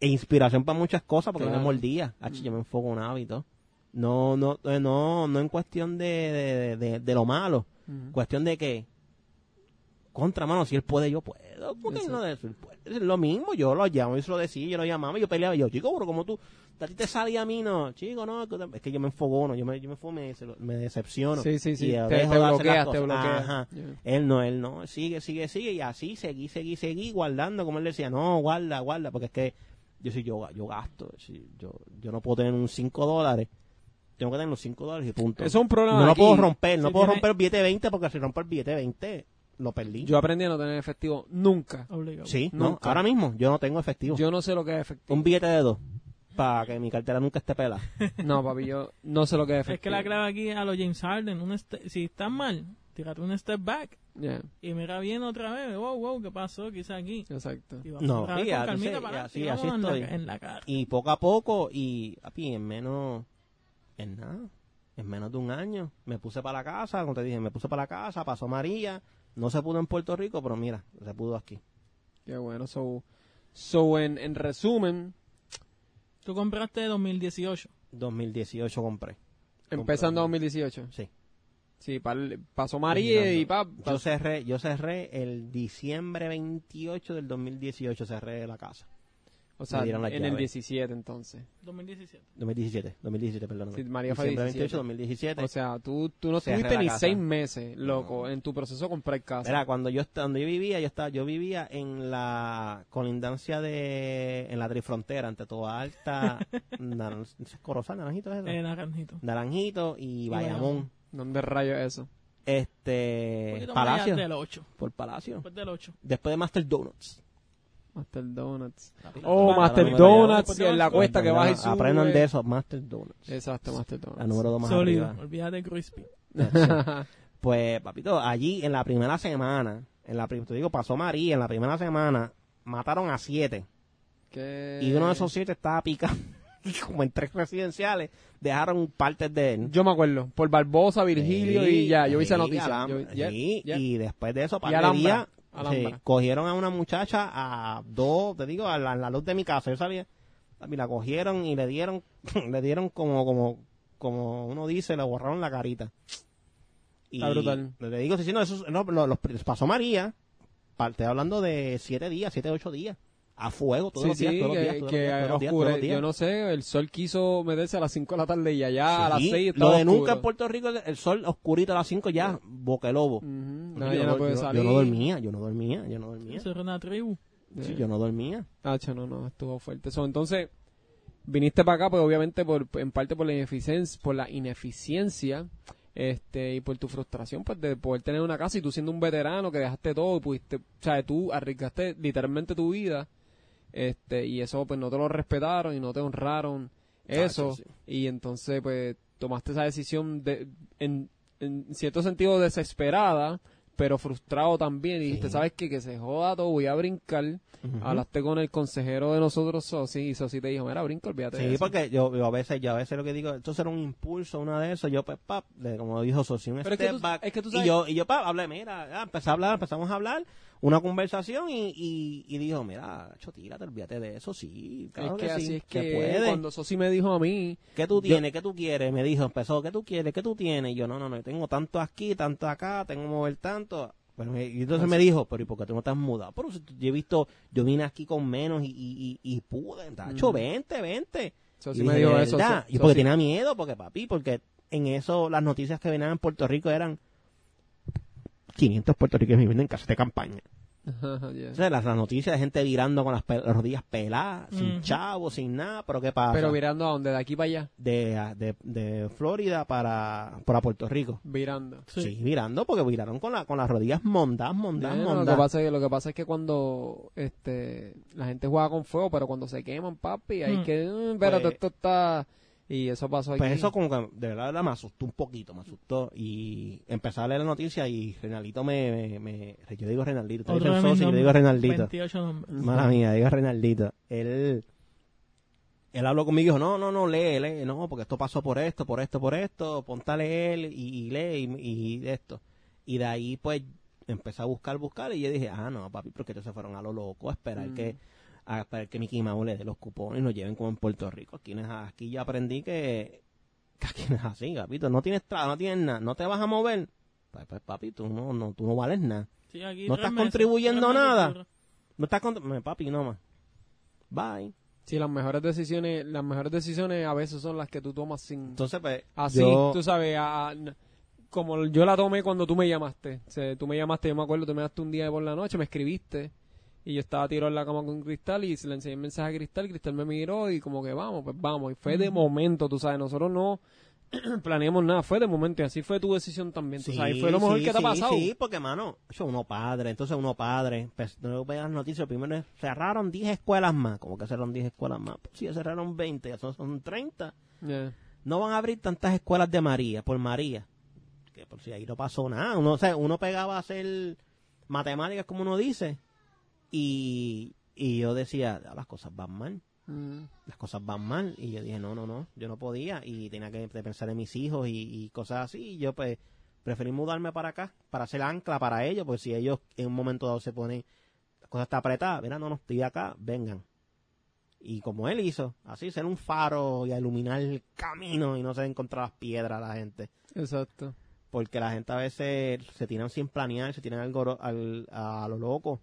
e inspiración para muchas cosas porque Claro. me mordía, Ach, yo me enfoco en un hábito. No, no, eh, no, no en cuestión de, de, de- de lo malo, Ujú. cuestión de que contra mano, si él puede, yo puedo. Es lo mismo, yo lo llamo, yo se lo decía, yo lo llamaba, yo peleaba, yo, chico, pero como tú, a ti te salía a mí, no, chico, no, es que yo me enfogono, yo me, yo me, fue- me, me decepciono. Sí, sí, sí. Y Te, dejo te de bloqueas, te bloqueas. Ajá. Yeah. Él no, él no, sigue, sigue, sigue, y así seguí, seguí, seguí, guardando, como él decía, no, guarda, guarda, porque es que yo sí, yo, yo gasto, yo, yo no puedo tener un 5 dólares, tengo que tener los 5 dólares y punto. Eso es un problema no lo puedo romper, no Si puedo tiene- romper el billete 20 porque si rompo el billete 20, lo perdí. Yo aprendí a no tener efectivo nunca. Obligado. sí, no, ahora mismo yo no tengo efectivo. Yo no sé lo que es efectivo. Un billete de dos, para que mi cartera nunca esté pelada. *laughs* No, papi, yo no sé lo que es Es efectivo. que la clave aquí a los James Harden, un este- si estás mal, tírate un step back Yeah, y mira bien otra vez. Wow, wow, ¿qué pasó? Quizá aquí. exacto. Y No, sí, para y así en la- estoy. en la cara. Y poco a poco, y papi, en menos, en nada, en menos de un año, me puse para la casa, como te dije, me puse para la casa, pasó María, no se pudo en Puerto Rico, pero mira, se pudo aquí. Qué bueno. So, so en, en resumen, Tú compraste 2018. 2018 compré. empezando 2018. Sí. Sí, pal- pasó María y pa, Yo cerré, yo cerré el diciembre 28 del 2018, cerré la casa. O sea, en las el llaves. 17 entonces. 2017. 2017, 2017, perdón. Sí, María fue Diciembre 17. 28, 2017. O sea, tú, tú no estuviste ni seis meses, loco, en tu proceso de comprar casa. Mira, cuando yo donde yo vivía, yo estaba, yo vivía en la colindancia de, en la trifrontera, entre toda alta, *laughs* naran- Corozal, Naranjito es eso? Eh, Naranjito. Naranjito y Y Bayamón. ¿Dónde rayos es eso? Este, Palacio, del 8. por Palacio. Después del 8. Después de Master Donuts. Master Donuts. Oh, la- Master la- Donuts, la- en la cuesta que baja y sube. Aprendan de eso, Master Donuts. Exacto, Master La Donuts. número dos más Sólido. arriba. Olvídate de Crispy. *laughs* Pues, papito, allí en la primera semana, en la te digo, pasó María, en la primera semana mataron a siete. ¿Qué? Y uno de esos siete estaba picado. *laughs* Como en tres residenciales, dejaron partes de él. Yo me acuerdo, por Barbosa, Virgilio Sí, y ya, yo vi esa sí, noticia. Yo- ya- sí, ya. y después de eso, Y par de días. Sí, cogieron a una muchacha a dos, te digo, a la, a la luz de mi casa, yo sabía, y la cogieron y le dieron, *laughs* le dieron como, como, como uno dice, le borraron la carita. Y Está brutal. Le digo, sí, sí, no, eso, no, lo- los- pasó María, estoy hablando de siete días, siete, ocho días, a fuego todos Sí, los días, sí, todos los que, días, todos los que días, todos los días, todos oscure- los días. yo no sé, el sol quiso meterse a las 5 de la tarde y allá a las Sí, 6 lo de nunca oscuro. en Puerto Rico, el sol oscurito a las 5 ya, boca el lobo. Yo no- no puede yo- salir. Yo no dormía, yo no dormía, yo no dormía. Eso era una tribu. Sí, yo no dormía. Tacho, no, no, estuvo fuerte. So, entonces, viniste para acá, pues obviamente por, en parte por la ineficiencia, por la ineficiencia este y por tu frustración pues de poder tener una casa y tú siendo un veterano que dejaste todo y pudiste, o sea, tú arriesgaste literalmente tu vida este y eso pues no te lo respetaron y no te honraron eso sí. y entonces pues tomaste esa decisión de en, en cierto sentido desesperada pero frustrado también y dijiste Sí. sabes qué? que se joda todo voy a brincar Ujú. hablaste con el consejero de nosotros Sosi y Sosi te dijo mira brinca olvídate de Sí, eso". porque yo, yo a veces, yo a veces lo que digo, esto será un impulso, una de esos, yo pues, pap, de, como dijo Sosi, un Pero es que step tú- back, es que tú y sabes- yo, y yo, pap, hablé, mira, empecé a hablar, empezamos a hablar, una conversación y, y, y dijo, mira, cho, tírate, olvídate de eso, sí, claro es que, que, así sí, es que puede. cuando Sosi me dijo a mí ¿Qué tú Yo- tienes? ¿Qué tú quieres? Me dijo, empezó, ¿qué tú quieres? ¿Qué tú tienes? Y yo, no, no, no, yo tengo tanto aquí, tanto acá, tengo que mover tanto. Y entonces me dijo, pero ¿y por qué tú no te has mudado? Pero si yo he visto, yo vine aquí con menos y, y, y, y pude, tacho, Ujú. vente, vente. Sosi me dijo "¿De eso verdad?". So- Y porque tenía miedo, porque papi, porque en eso las noticias que venían en Puerto Rico eran 500 puertorriqueños viviendo en casas de campaña. *laughs* Las, las noticias de gente virando con las, pe- las rodillas peladas, sin Ujú. chavos, sin nada, pero ¿qué pasa? Pero virando a dónde, de aquí para allá, de, de, de Florida para, para Puerto Rico. virando. Sí. Sí. virando porque viraron con, la, con las rodillas mondadas, mondadas, Bueno, lo, que pasa es que, lo que pasa es que cuando este la gente juega con fuego, pero cuando se queman, papi, hay Mm. que, mm, espérate, Pues- esto está... Y eso pasó aquí. Pues eso como que de verdad, de verdad me asustó un poquito, me asustó. Y empecé a leer la noticia y Renaldito me... me, me- yo digo Renaldito, yo nombres, digo Renaldito. 28 nombres. Mala mía, digo Renaldito. Él, él habló conmigo y dijo, no, no, no, lee, lee, no, porque esto pasó por esto, por esto, por esto, ponte a leer y, y lee y, y esto. Y de ahí, pues, empecé a buscar, buscar y yo dije, ah, no, papi, porque ellos se fueron a lo loco, a esperar Mm. que a esperar que Mickey Mouse le dé los cupones y nos lleven como en Puerto Rico. Aquí, no es- aquí ya aprendí que, que aquí no es así, papito. No tienes trabajo, no tienes nada, no te vas a mover. Pues, pues, papi, tú no, no, tú no vales nada. Sí, aquí ¿No estás meses, contribuyendo nada? No estás con... me, Papi, no más. Bye. Sí, las mejores decisiones, las mejores decisiones a veces son las que tú tomas sin... Entonces, pues, Así, yo- tú sabes, a- a- como yo la tomé cuando tú me llamaste. O sea, tú me llamaste, yo me acuerdo, tú me llamaste un día por la noche, me escribiste. Y yo estaba tirado en la cama con Cristal y se le enseñé el mensaje a Cristal. Cristal me miró y como que vamos, pues vamos. Y fue de momento, tú sabes, nosotros no *clears throat* planeamos nada, fue de momento. Y así fue tu decisión también, tú sabes. Y fue lo mejor sí, que te ha sí, pasado. Sí, porque, mano, eso uno padre, entonces uno padre, pues, no veo las noticias, primero es, cerraron 10 escuelas más, como que cerraron 10 escuelas más, pues sí, cerraron 20, ya son, son 30. Yeah. No van a abrir tantas escuelas de María, por María, que por si ahí no pasó nada, uno, o sea, uno pegaba a hacer matemáticas, como uno dice, y, y yo decía, "Ah, las cosas van mal Mm. las cosas van mal y yo dije no no no yo no podía y tenía que pensar en mis hijos y, y cosas así y yo pues preferí mudarme para acá para ser ancla para ellos pues si ellos en un momento dado se ponen la cosa está apretada mira no no estoy acá vengan y como él hizo así ser un faro y a iluminar el camino y no se encontrar las piedras a la gente Exacto. porque la gente a veces se tiran sin planear, se tiran algo al, a lo loco.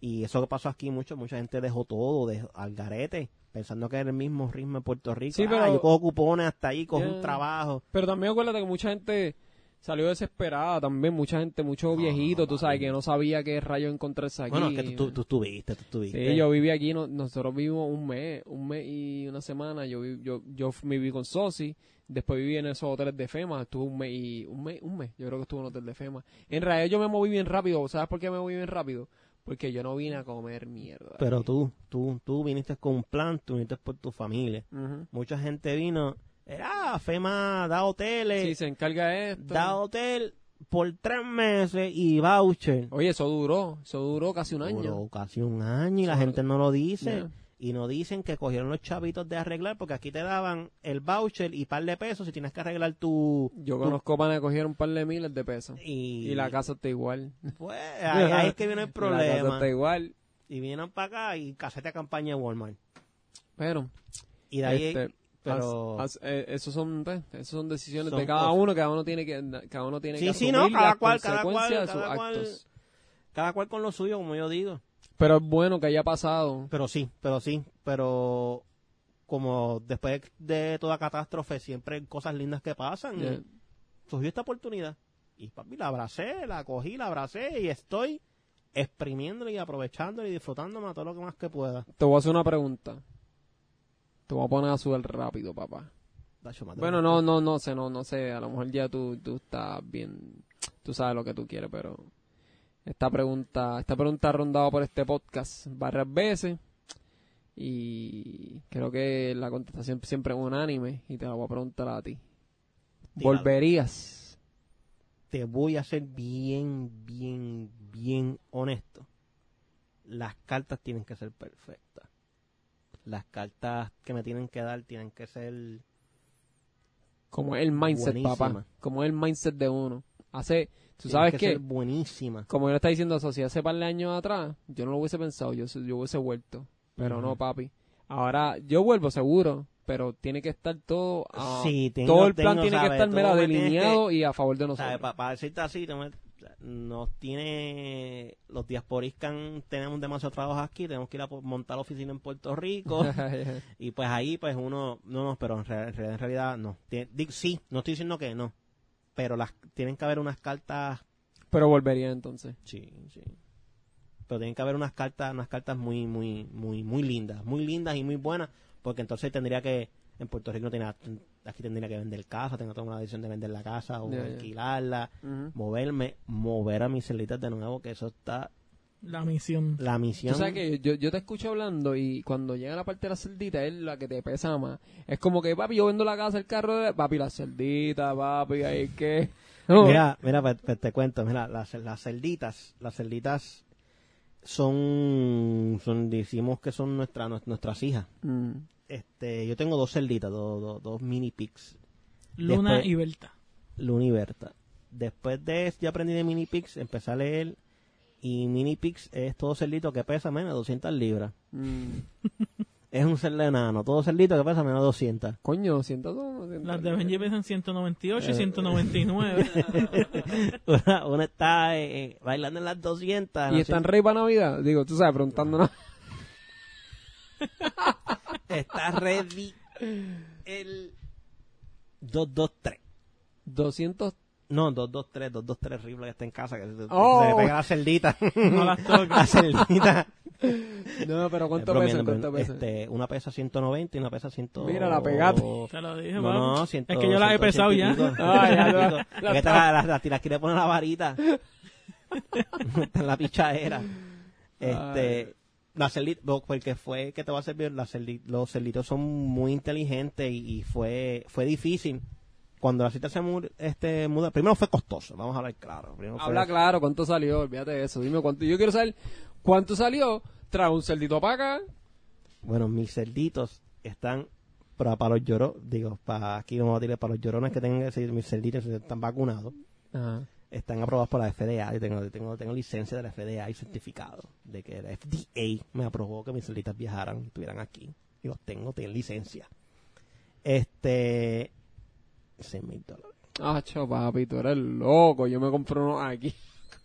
Y eso que pasó aquí, mucho, mucha gente dejó todo, dejó, al garete, pensando que era el mismo ritmo en Puerto Rico. Sí, Ah, pero- yo cojo cupones hasta ahí, cojo un trabajo. Pero también acuérdate que mucha gente salió desesperada también, mucha gente, mucho viejito, tú sabes, que no sabía qué rayo encontrarse aquí. Bueno, es que tú, tú, estuviste, tú estuviste. Sí, yo viví aquí, no- nosotros vivimos un mes, un mes y una semana, yo yo, yo viví con Sosi, después viví en esos hoteles de FEMA, estuve un mes y, un mes, un mes, yo creo que estuve en un hotel de FEMA. En realidad yo me moví bien rápido, ¿sabes por qué me moví bien rápido? Porque yo no vine a comer mierda. Pero tú, tú, tú viniste con un plan, tú viniste por tu familia. Mucha gente vino, era FEMA, da hoteles, Sí, se encarga esto. da hotel por tres meses y voucher. Oye, eso duró, eso duró casi un año. Duró casi un año y la gente no lo dice. Y no dicen que cogieron los chavitos de arreglar porque aquí te daban el voucher y par de pesos si tienes que arreglar tu... Yo tu- conozco panes que cogieron un par de miles de pesos. y, Y la casa está igual. Pues ahí, ahí es que viene el *laughs* La casa problema. está igual. Y vienen para acá y casete de campaña de Walmart. Pero, Y de ahí... este, pero... Haz- eh, esos son esos son decisiones Son de cada cosas. uno cada uno tiene que cada uno tiene Sí, que sí, no, cada cual, cada cual, consecuencias de sus cada cual. actos Cada cual con lo suyo, como yo digo. Pero es bueno que haya pasado Pero sí, pero sí, pero como después de toda catástrofe siempre hay cosas lindas que pasan. Ya. surgió esta oportunidad. Y papi, la abracé, la cogí, la abracé y estoy exprimiéndola y aprovechándola y disfrutándome a todo lo que más que pueda. te voy a hacer una pregunta Te voy a poner a subir rápido, papá. Bueno, no, no, no sé, no, no sé. A lo mejor ya tú, tú estás bien. Tú sabes lo que tú quieres, pero esta pregunta, esta pregunta ha rondado por este podcast varias veces y creo que la contestación siempre es unánime y te la voy a preguntar a ti. ¿Volverías? Te voy a ser bien, bien, bien honesto. Las cartas tienen que ser perfectas. Las cartas que me tienen que dar tienen que ser Como es el mindset, Buenísima. papá. Como es el mindset de uno. Hace, tú sabes que buenísimas. como yo le estaba diciendo a Sociedad hace par de años atrás, yo no lo hubiese pensado, yo, yo hubiese vuelto. Pero no, papi. Ahora, yo vuelvo seguro, pero tiene que estar todo, ah, Sí, tengo- todo el plan tengo, tiene que estar, Tú mira, me tienes delineado y a favor de nosotros. Para decirte así, nos tiene los diasporiscan tenemos demasiado trabajo aquí, tenemos que ir a montar oficina en Puerto Rico *laughs* y pues ahí pues uno no no, pero en, en realidad, en realidad no. Tien- di- sí, no estoy diciendo que no, pero las tienen que haber unas cartas, pero volvería entonces. sí, sí. Pero tienen que haber unas cartas, unas cartas muy muy muy muy lindas, muy lindas y muy buenas, porque entonces tendría que en Puerto Rico no tenía aquí tendría que vender casa, tengo que tomar la decisión de vender la casa o alquilarla moverme, mover a mis celitas de nuevo, que eso está La misión. la misión. Tú sabes que yo, yo te escucho hablando y cuando llega la parte de la cerdita es la que te pesa más. Es como que, papi, yo vendo la casa, el carro, de... papi, la cerdita, papi, ahí que... No. Mira, mira, pues, pues te cuento, mira, las, las celditas, las celditas son, son, decimos que son nuestra, nues- nuestras hijas. Mm. Este, yo tengo dos celditas, dos, mini pigs, Luna Después- y Berta. Luna y Berta. Después de eso, yo aprendí de mini pigs, empecé a leer, y mini pigs es todo cerdito que pesa menos de 200 libras. Mm. *laughs* Es un cerdo enano, todo cerdito que pesa menos de 200. Coño, siento todo. siento- Las de Benji pesan 198 Eh. y 199. *laughs* una, una está eh, eh, bailando en las 200. ¿Y están rey para Navidad? Digo, tú sabes, preguntándonos. *laughs* Está ready el 223. 200... No, 223, 223 Rifle que está en casa, que se, Oh. se le pega la cerdita. *laughs* no las *laughs* toques. la cerdita. No, pero ¿cuánto pesa? ¿Cuánto pesa? Este, una pesa 190 y una pesa 100. Mira, la pegaste. Te lo dije, No, no, 100, Es que yo las he 100 pesado ya. Ah, ya, Es la- la- que te la, la, la, la quiere poner la varita. *laughs* está en la pichadera. Este, la cerdita, no, porque fue que te va a servir, la cerdi- los cerditos son muy inteligentes y, y fue, fue difícil. Cuando la cita se mu- este, muda, primero fue costoso, vamos a hablar claro. Fue- Habla claro, ¿cuánto salió? Olvídate de eso. Dime cuánto. Yo quiero saber cuánto salió. Trae un cerdito para acá. Bueno, mis cerditos están para, para los llorones, digo, para aquí vamos a decirle, para los llorones que tengan que decir, mis cerditos están vacunados. Ajá. están aprobados por la FDA. Yo tengo, tengo, tengo licencia de la FDA y certificado de que la FDA me aprobó que mis cerditas viajaran y estuvieran aquí. Y los tengo, tengo licencia. Este. 6 mil dólares. Ah, chao, papi, tú eres loco. Yo me compré uno aquí.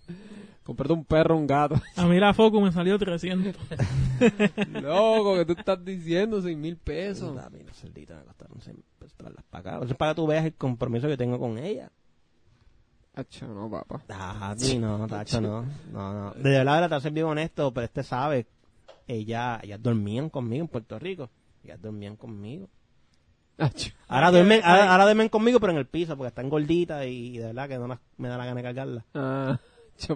*laughs* Compré un perro, un gato. A mí la Focus me salió 300. *laughs* loco, que tú estás diciendo? Seis mil pesos. A mí las cerditas me costaron 6 pesos traerlas para acá. Eso es para que tú veas el compromiso que tengo con ella. Ah, chao, no, papá. Ah, sí, no, tacho, no. No, no. *laughs* De verdad, de verdad, te voy a ser bien honesto, pero este sabe. Ella, ellas dormían conmigo en Puerto Rico. Ellas dormían conmigo. Ah. Ahora duermen, ahora, ahora duermen conmigo, pero en el piso, porque están gorditas y, de verdad que no las- me da la gana de cargarlas. Ah,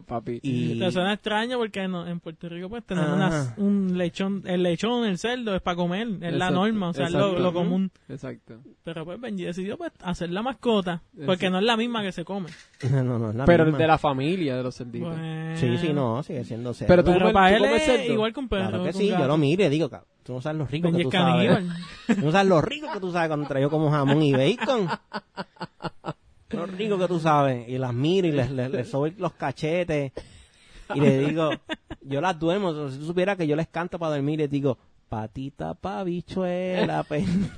papi. Y Te suena extraño porque no- en Puerto Rico pues tenemos Ajá. unas- un lechón, el lechón, el cerdo es para comer, es la norma, o sea, es lo, común. Exacto. Pero pues Benji decidió pues hacer la mascota, porque Exacto. no es la misma que se come. *laughs* no, no, es la Pero misma. de la familia de los cerditos. Bueno. Sí, sí, no, sigue siendo cerdo. Pero tú Pero comes- para tú él comes es cerdo. igual un perro. Claro que sí, yo lo mire digo, cabrón, tú no sabes lo rico Benji que tú sabes. caníbal. Tú no sabes lo rico que tú sabes cuando traigo como jamón y bacon. *laughs* Lo rico que tú sabes. Y las miro y les, les, les sobo los cachetes. Y les digo, yo las duermo. Si tú supieras que yo les canto para dormir, les digo, patita pa' bichuela,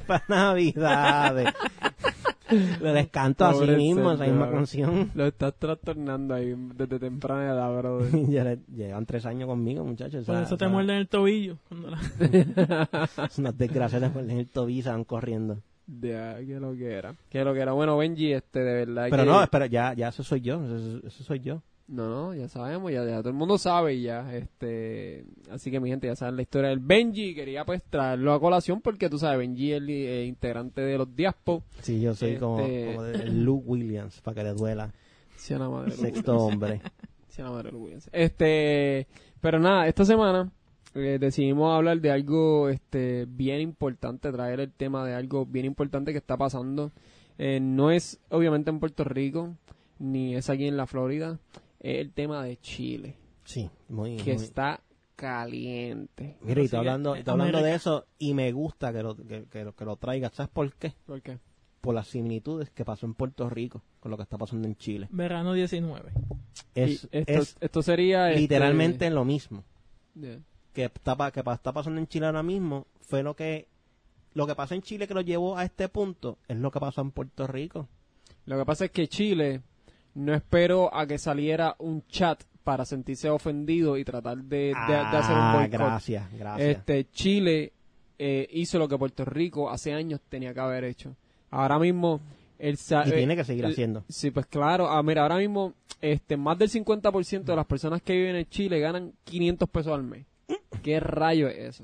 para navidades. *laughs* les canto así Pobre mismo, esa misma canción. Lo estás trastornando ahí desde temprana edad. *laughs* Ya le- llevan tres años conmigo, muchachos. Por eso te esa- muerden el tobillo. cuando la- *laughs* Unas desgracias después en el tobillo y se van corriendo. Ya, que lo que era. Que lo que era. Bueno, Benji, este, de verdad Pero que... no, espera, ya, ya eso soy yo, eso, eso soy yo. No, no, ya sabemos, ya, ya todo el mundo sabe ya, este, así que mi gente ya saben la historia del Benji, quería pues traerlo a colación porque tú sabes, Benji es el eh, integrante de los Diaspo, Sí, yo soy como, Este- como de Luke Williams, para que le duela. a la madre, Sexto hombre. *laughs* si a la madre lo Williams. Este, pero nada, esta semana eh, decidimos hablar de algo, este, bien importante, traer el tema de algo bien importante que está pasando, Eh, no es obviamente en Puerto Rico, ni es aquí en la Florida, es el tema de Chile. Sí, muy, que muy- está caliente. Mira, y está hablando, está hablando de eso y me gusta que lo, que, que lo, que lo traiga. ¿Sabes por qué? ¿Por qué? Por las similitudes que pasó en Puerto Rico con lo que está pasando en Chile. Verano 19. Es, esto, es esto sería... este, literalmente lo mismo. yeah. Que está, que está pasando en Chile ahora mismo fue lo que lo que pasó en Chile que lo llevó a este punto es lo que pasó en Puerto Rico. Lo que pasa es que Chile no esperó a que saliera un chat para sentirse ofendido y tratar de, de- de hacer un Ah, boicot. Gracias, gracias. Este, Chile eh, hizo lo que Puerto Rico hace años tenía que haber hecho. Ahora mismo... El, y eh, tiene que seguir el- haciendo. Sí, pues claro. Ah, mira, ahora mismo este, más del 50% de las personas que viven en Chile ganan 500 pesos al mes. ¿Qué rayo es eso?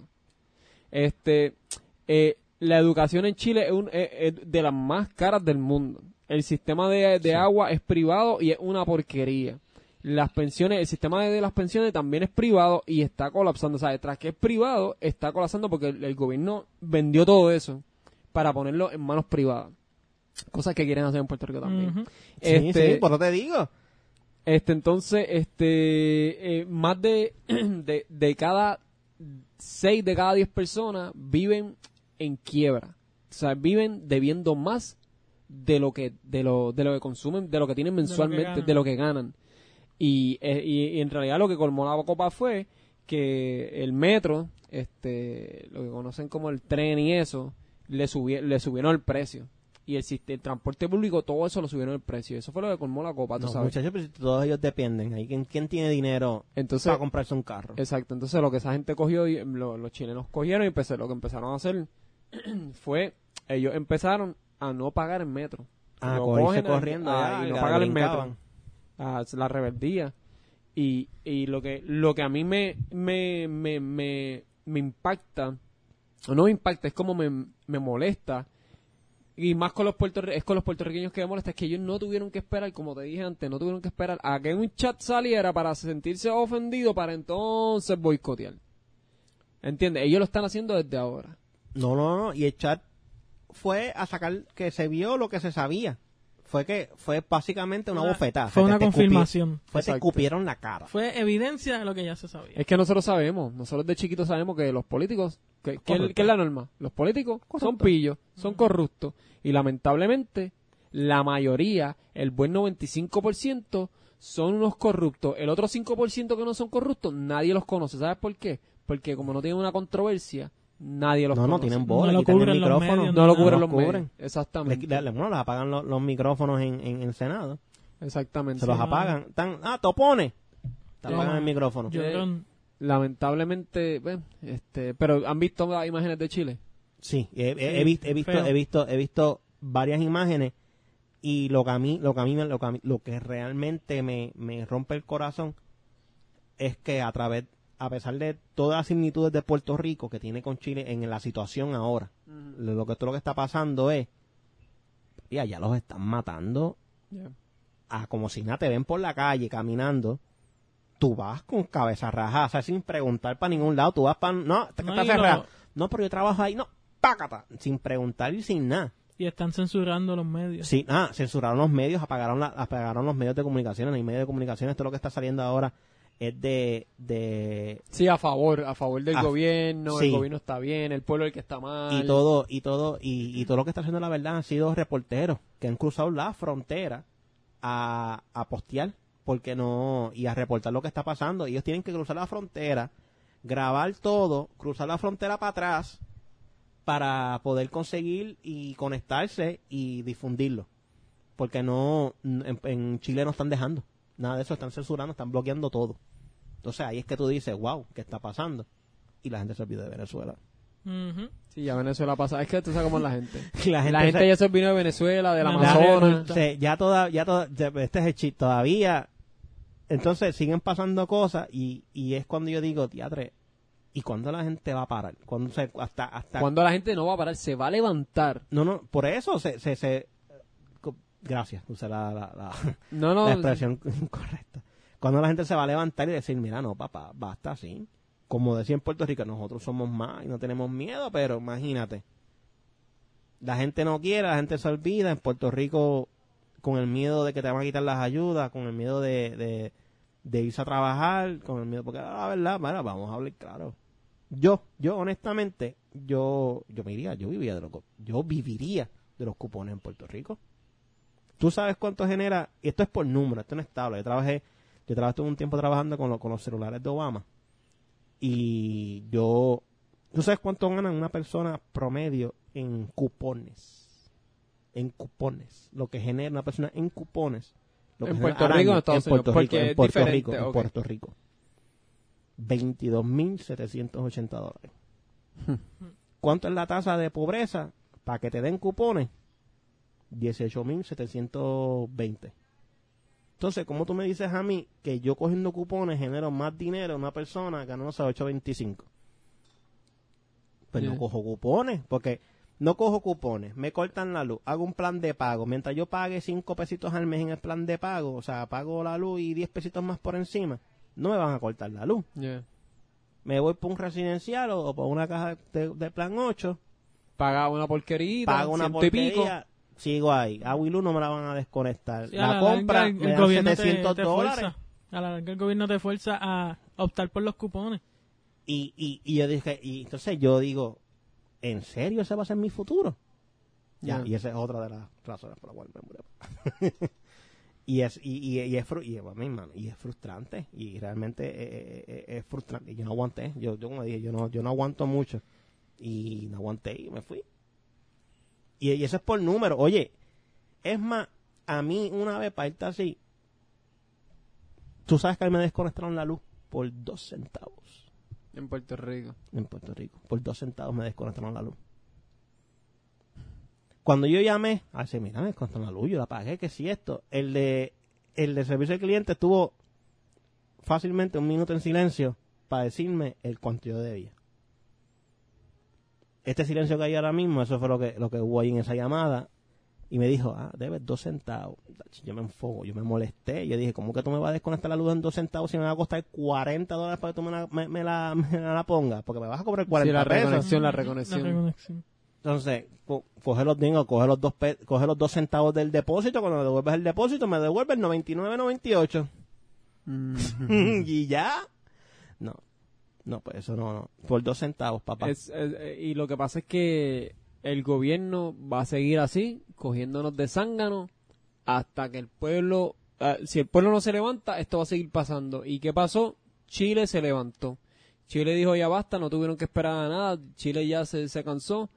Este, eh, la educación en Chile es, un- es- es de las más caras del mundo. El sistema de, de agua es privado y es una porquería. Las pensiones, el sistema de, de las pensiones también es privado y está colapsando. O sea, detrás que es privado, está colapsando porque el, el gobierno vendió todo eso para ponerlo en manos privadas. Cosas que quieren hacer en Puerto Rico también. Ujú. Sí, Este, sí, por eso te digo. este, entonces, este, eh, más de, *clears throat* de, de cada seis de cada diez personas viven en quiebra. O sea, viven debiendo más de lo que, de lo, de lo que consumen, de lo que tienen mensualmente, de lo que ganan. Y, eh, y, y en realidad lo que colmó la copa fue que el metro, este, lo que conocen como el tren y eso, le, subi- le subieron el precio. Y el, el transporte público, todo eso lo subieron el precio. Eso fue lo que colmó la copa, tú No, sabes. muchachos, pero todos ellos dependen. Ahí, ¿quién, quién tiene dinero Entonces, para comprarse un carro? exacto. Entonces, lo que esa gente cogió, y lo- los chilenos cogieron y empecé, lo que empezaron a hacer *clears throat* fue, ellos empezaron a no pagar el metro. Ah, cogen corriendo a- ya, y no pagar el metro. a la rebeldía. Y, y lo que lo que a mí me, me, me, me, me impacta, o no me impacta, es como me, me molesta, y más con los puertorri- es con los puertorriqueños que me molesta, es que ellos no tuvieron que esperar, como te dije antes, no tuvieron que esperar a que un chat saliera para sentirse ofendido para entonces boicotear. ¿Entiendes? Ellos lo están haciendo desde ahora. No, no, no. Y el chat fue a sacar que se vio lo que se sabía. Fue que fue básicamente una Una- bofetada. Fue una confirmación. Fue te Exacto. escupieron la cara. Fue evidencia de lo que ya se sabía. Es que nosotros sabemos, nosotros de chiquitos sabemos que los políticos, que es la norma, los políticos son pillos, son corruptos y lamentablemente la mayoría, el buen 95% son unos corruptos. El otro 5% que no son corruptos, nadie los conoce. ¿Sabes por qué? Porque como no tienen una controversia, nadie los No, conoce. no tienen No voz, lo el cubren los medios, No lo no, cubren no los los cubren. medios. Exactamente. Le- le- bueno, les apagan los, los micrófonos en, en el Senado. Exactamente. Se los apagan. Tan, ah, topones. Te Yo- apagan el micrófono. Yo creo- Lamentablemente, bueno, este, pero ¿han visto las imágenes de Chile? Sí, he, he- Sí, he visto, he visto, he visto, he visto varias imágenes y lo que a mí, lo que a mí, me- lo que, a mí- lo que realmente me, me rompe el corazón es que a través, a pesar de todas las similitudes de Puerto Rico que tiene con Chile en la situación ahora, lo que todo lo que está pasando es, y allá los están matando a como si nada te ven por la calle caminando. Tú vas con cabeza rajada, o sea, sin preguntar para ningún lado. Tú vas para. No, está, No, está cerrado. lo- No, pero yo trabajo ahí. No, pácata. Sin preguntar y sin nada. Y están censurando los medios. Sí, ah, censuraron los medios, apagaron, la, apagaron los medios de comunicación. En medios de comunicación, esto lo que está saliendo ahora es de. de Sí, a favor, a favor del Ah, gobierno, sí. el gobierno está bien, el pueblo es el que está mal. y todo, y todo, y, y todo lo que está haciendo la verdad han sido reporteros que han cruzado la frontera a, a postear, porque no, y a reportar lo que está pasando. Ellos tienen que cruzar la frontera, grabar todo, cruzar la frontera para atrás, para poder conseguir y conectarse y difundirlo. Porque no, en, en Chile no están dejando. Nada de eso, están censurando, están bloqueando todo. Entonces ahí es que tú dices, wow, ¿qué está pasando? Y la gente se olvidó de Venezuela. Ujú. Sí, ya Venezuela pasa. Es que tú sabes cómo es la gente. *laughs* La gente, La gente se- ya se vino de Venezuela, del La Amazonas. ya toda, ya toda, este es el chiste, todavía entonces siguen pasando cosas y, y es cuando yo digo, teatre, ¿y cuándo la gente va a parar? Cuando se, hasta, hasta, Cuando la gente no va a parar, se va a levantar. no, no, por eso se, se, se- gracias, usé la, la, la, *laughs* No, no. la expresión *laughs* incorrecta. Cuando la gente se va a levantar y decir, mira, no, papá, basta así. Como decía en Puerto Rico, nosotros somos más y no tenemos miedo, pero imagínate. La gente no quiere, la gente se olvida. En Puerto Rico, con el miedo de que te van a quitar las ayudas, con el miedo de, de, irse a trabajar, con el miedo, porque ah, la verdad, mira, vamos a hablar claro. Yo, yo honestamente, yo, yo me iría, yo viviría de los, yo viviría de los cupones en Puerto Rico. Tú sabes cuánto genera, y esto es por número, esto no es estable. Yo trabajé, yo trabajé un tiempo trabajando con, con los celulares de Obama. Y yo, ¿tú sabes cuánto gana una persona promedio en cupones? En cupones. Lo que genera una persona en cupones. Lo que ¿En Puerto Rico en Puerto? Rico, en Puerto Rico, en ok. Puerto Rico. 22.780 dólares. ¿Cuánto es la tasa de pobreza para que te den cupones? 18.720. Entonces, ¿cómo tú me dices a mí que yo cogiendo cupones genero más dinero a una persona ganándose 8.25? Pues no cojo cupones, porque no cojo cupones, me cortan la luz, hago un plan de pago. Mientras yo pague 5 pesitos al mes en el plan de pago, o sea, pago la luz y 10 pesitos más por encima, no me van a cortar la luz Yeah. me voy por un residencial o, o por una caja de, de plan 8, Paga una porquería, pago una y pico. porquería, sigo ahí. A Wilu no me la van a desconectar. Sí, a la larga compra el, me el gobierno te- 700 te, dólares. fuerza. A la larga el gobierno te fuerza a optar por los cupones. Y, y, y yo dije, y entonces yo digo, ¿en serio ese va a ser mi futuro? Ya, y esa es otra de las razones por las cuales me muré. *laughs* y es y, y, y es y, y es frustrante y realmente eh, eh, eh, es frustrante y yo no aguanté yo yo como dije yo no yo no aguanto mucho y no aguanté y me fui y, y eso es por número oye es más a mí una vez para irte así tú sabes que a mí me desconectaron la luz por dos centavos En Puerto Rico. en Puerto Rico. Por dos centavos me desconectaron la luz. Cuando yo llamé, a decir, mira, me desconectaron la luz, yo la pagué, que si esto. El de, el de servicio al cliente estuvo fácilmente un minuto en silencio para decirme el cuánto yo debía. Este silencio que hay ahora mismo, eso fue lo que, lo que hubo ahí en esa llamada. Y me dijo, ah, debes dos centavos. Yo me enfogo, yo me molesté. Yo dije, ¿cómo que tú me vas a desconectar la luz en dos centavos si me va a costar 40 dólares para que tú me la, me, me la, *laughs* me la pongas? Porque me vas a cobrar 40 Sí, la pesos. reconexión, la La reconexión. reconexión. Entonces, co- coge los digo, coge los dos pe- coge los dos centavos del depósito, cuando me devuelves el depósito, me devuelve el 99.98. Mm. *laughs* y ya. No. No, pues eso no, no. Por dos centavos, papá. Es- es- eh, y lo que pasa es que el gobierno va a seguir así, cogiéndonos de zángano, hasta que el pueblo, ah, si el pueblo no se levanta, esto va a seguir pasando. ¿Y qué pasó? Chile se levantó. Chile dijo ya basta, no tuvieron que esperar a nada, Chile ya se, se cansó.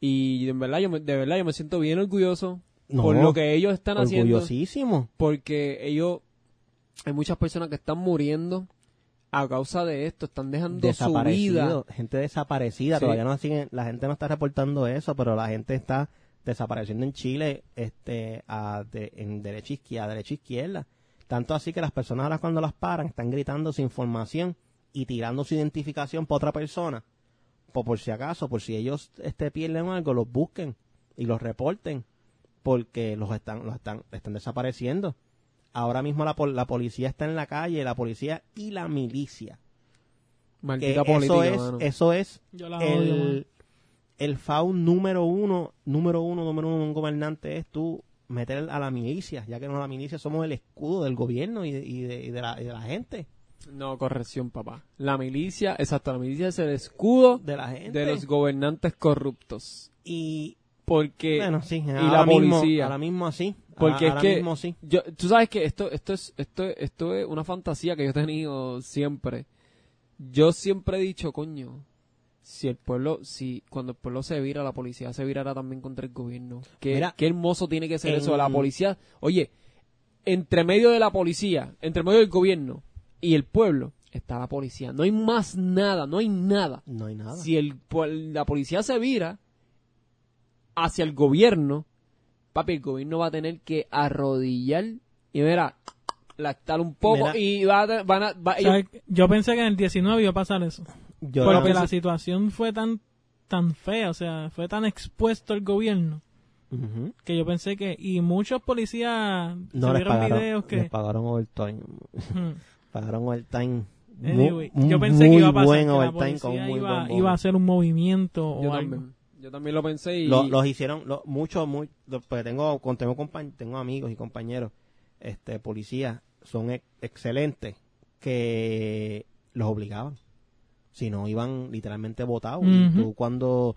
Y en verdad, yo me, de verdad yo me siento bien orgulloso No, por lo que ellos están haciendo. Orgullosísimo. Porque ellos, hay muchas personas que están muriendo a causa de esto, están dejando su vida. Gente desaparecida. Sí. Todavía no siguen, la gente no está reportando eso, pero la gente está desapareciendo en Chile este a de- en derecha izquierda, derecha izquierda. Tanto así que las personas ahora cuando las paran están gritando su información y tirando su identificación para otra persona. Por, por si acaso, por si ellos este, pierden algo, los busquen y los reporten porque los están, los están, están desapareciendo. Ahora mismo la, la policía está en la calle, la policía y la milicia. Eso es, mano. eso es el, el FAU número uno, número uno, número uno de un gobernante es tú meter a la milicia, ya que no la milicia somos el escudo del gobierno y de, y de- y de la, y de la gente. No, corrección, papá. La milicia, exacto, la milicia es el escudo De la gente. de los gobernantes corruptos. y Porque, bueno, sí, y ahora la mismo, policía. ahora mismo así. Porque es ahora que, mismo sí. yo, tú sabes que esto, esto es, esto, esto es una fantasía que yo he tenido siempre. Yo siempre he dicho, coño, si el pueblo, si cuando el pueblo se vira, la policía se virará también contra el gobierno. Qué, Mira, qué hermoso tiene que ser en- eso. La policía, oye, entre medio de la policía, entre medio del gobierno y el pueblo, está la policía. No hay más nada, no hay nada. No hay nada. Si el, la policía se vira hacia el gobierno, papi, el gobierno va a tener que arrodillar y mira, lactar un poco Mira. y va a- van a... va- O sea, yo pensé que en el 19 iba a pasar eso. Yo porque pensé- la situación fue tan tan fea, o sea, fue tan expuesto el gobierno que yo pensé que y muchos policías No les pagaron, videos que les pagaron overtime. Hmm. *laughs* Pagaron overtime. mu- Anyway, un yo pensé que iba a pasar buen que la policía muy iba, a hacer un movimiento o algo. Yo también lo pensé y... Lo- los hicieron lo- muchos muy pues tengo con- tengo, compañ- tengo amigos y compañeros este policías son ex- excelentes que los obligaban si no iban literalmente votados y Ujú. tú cuando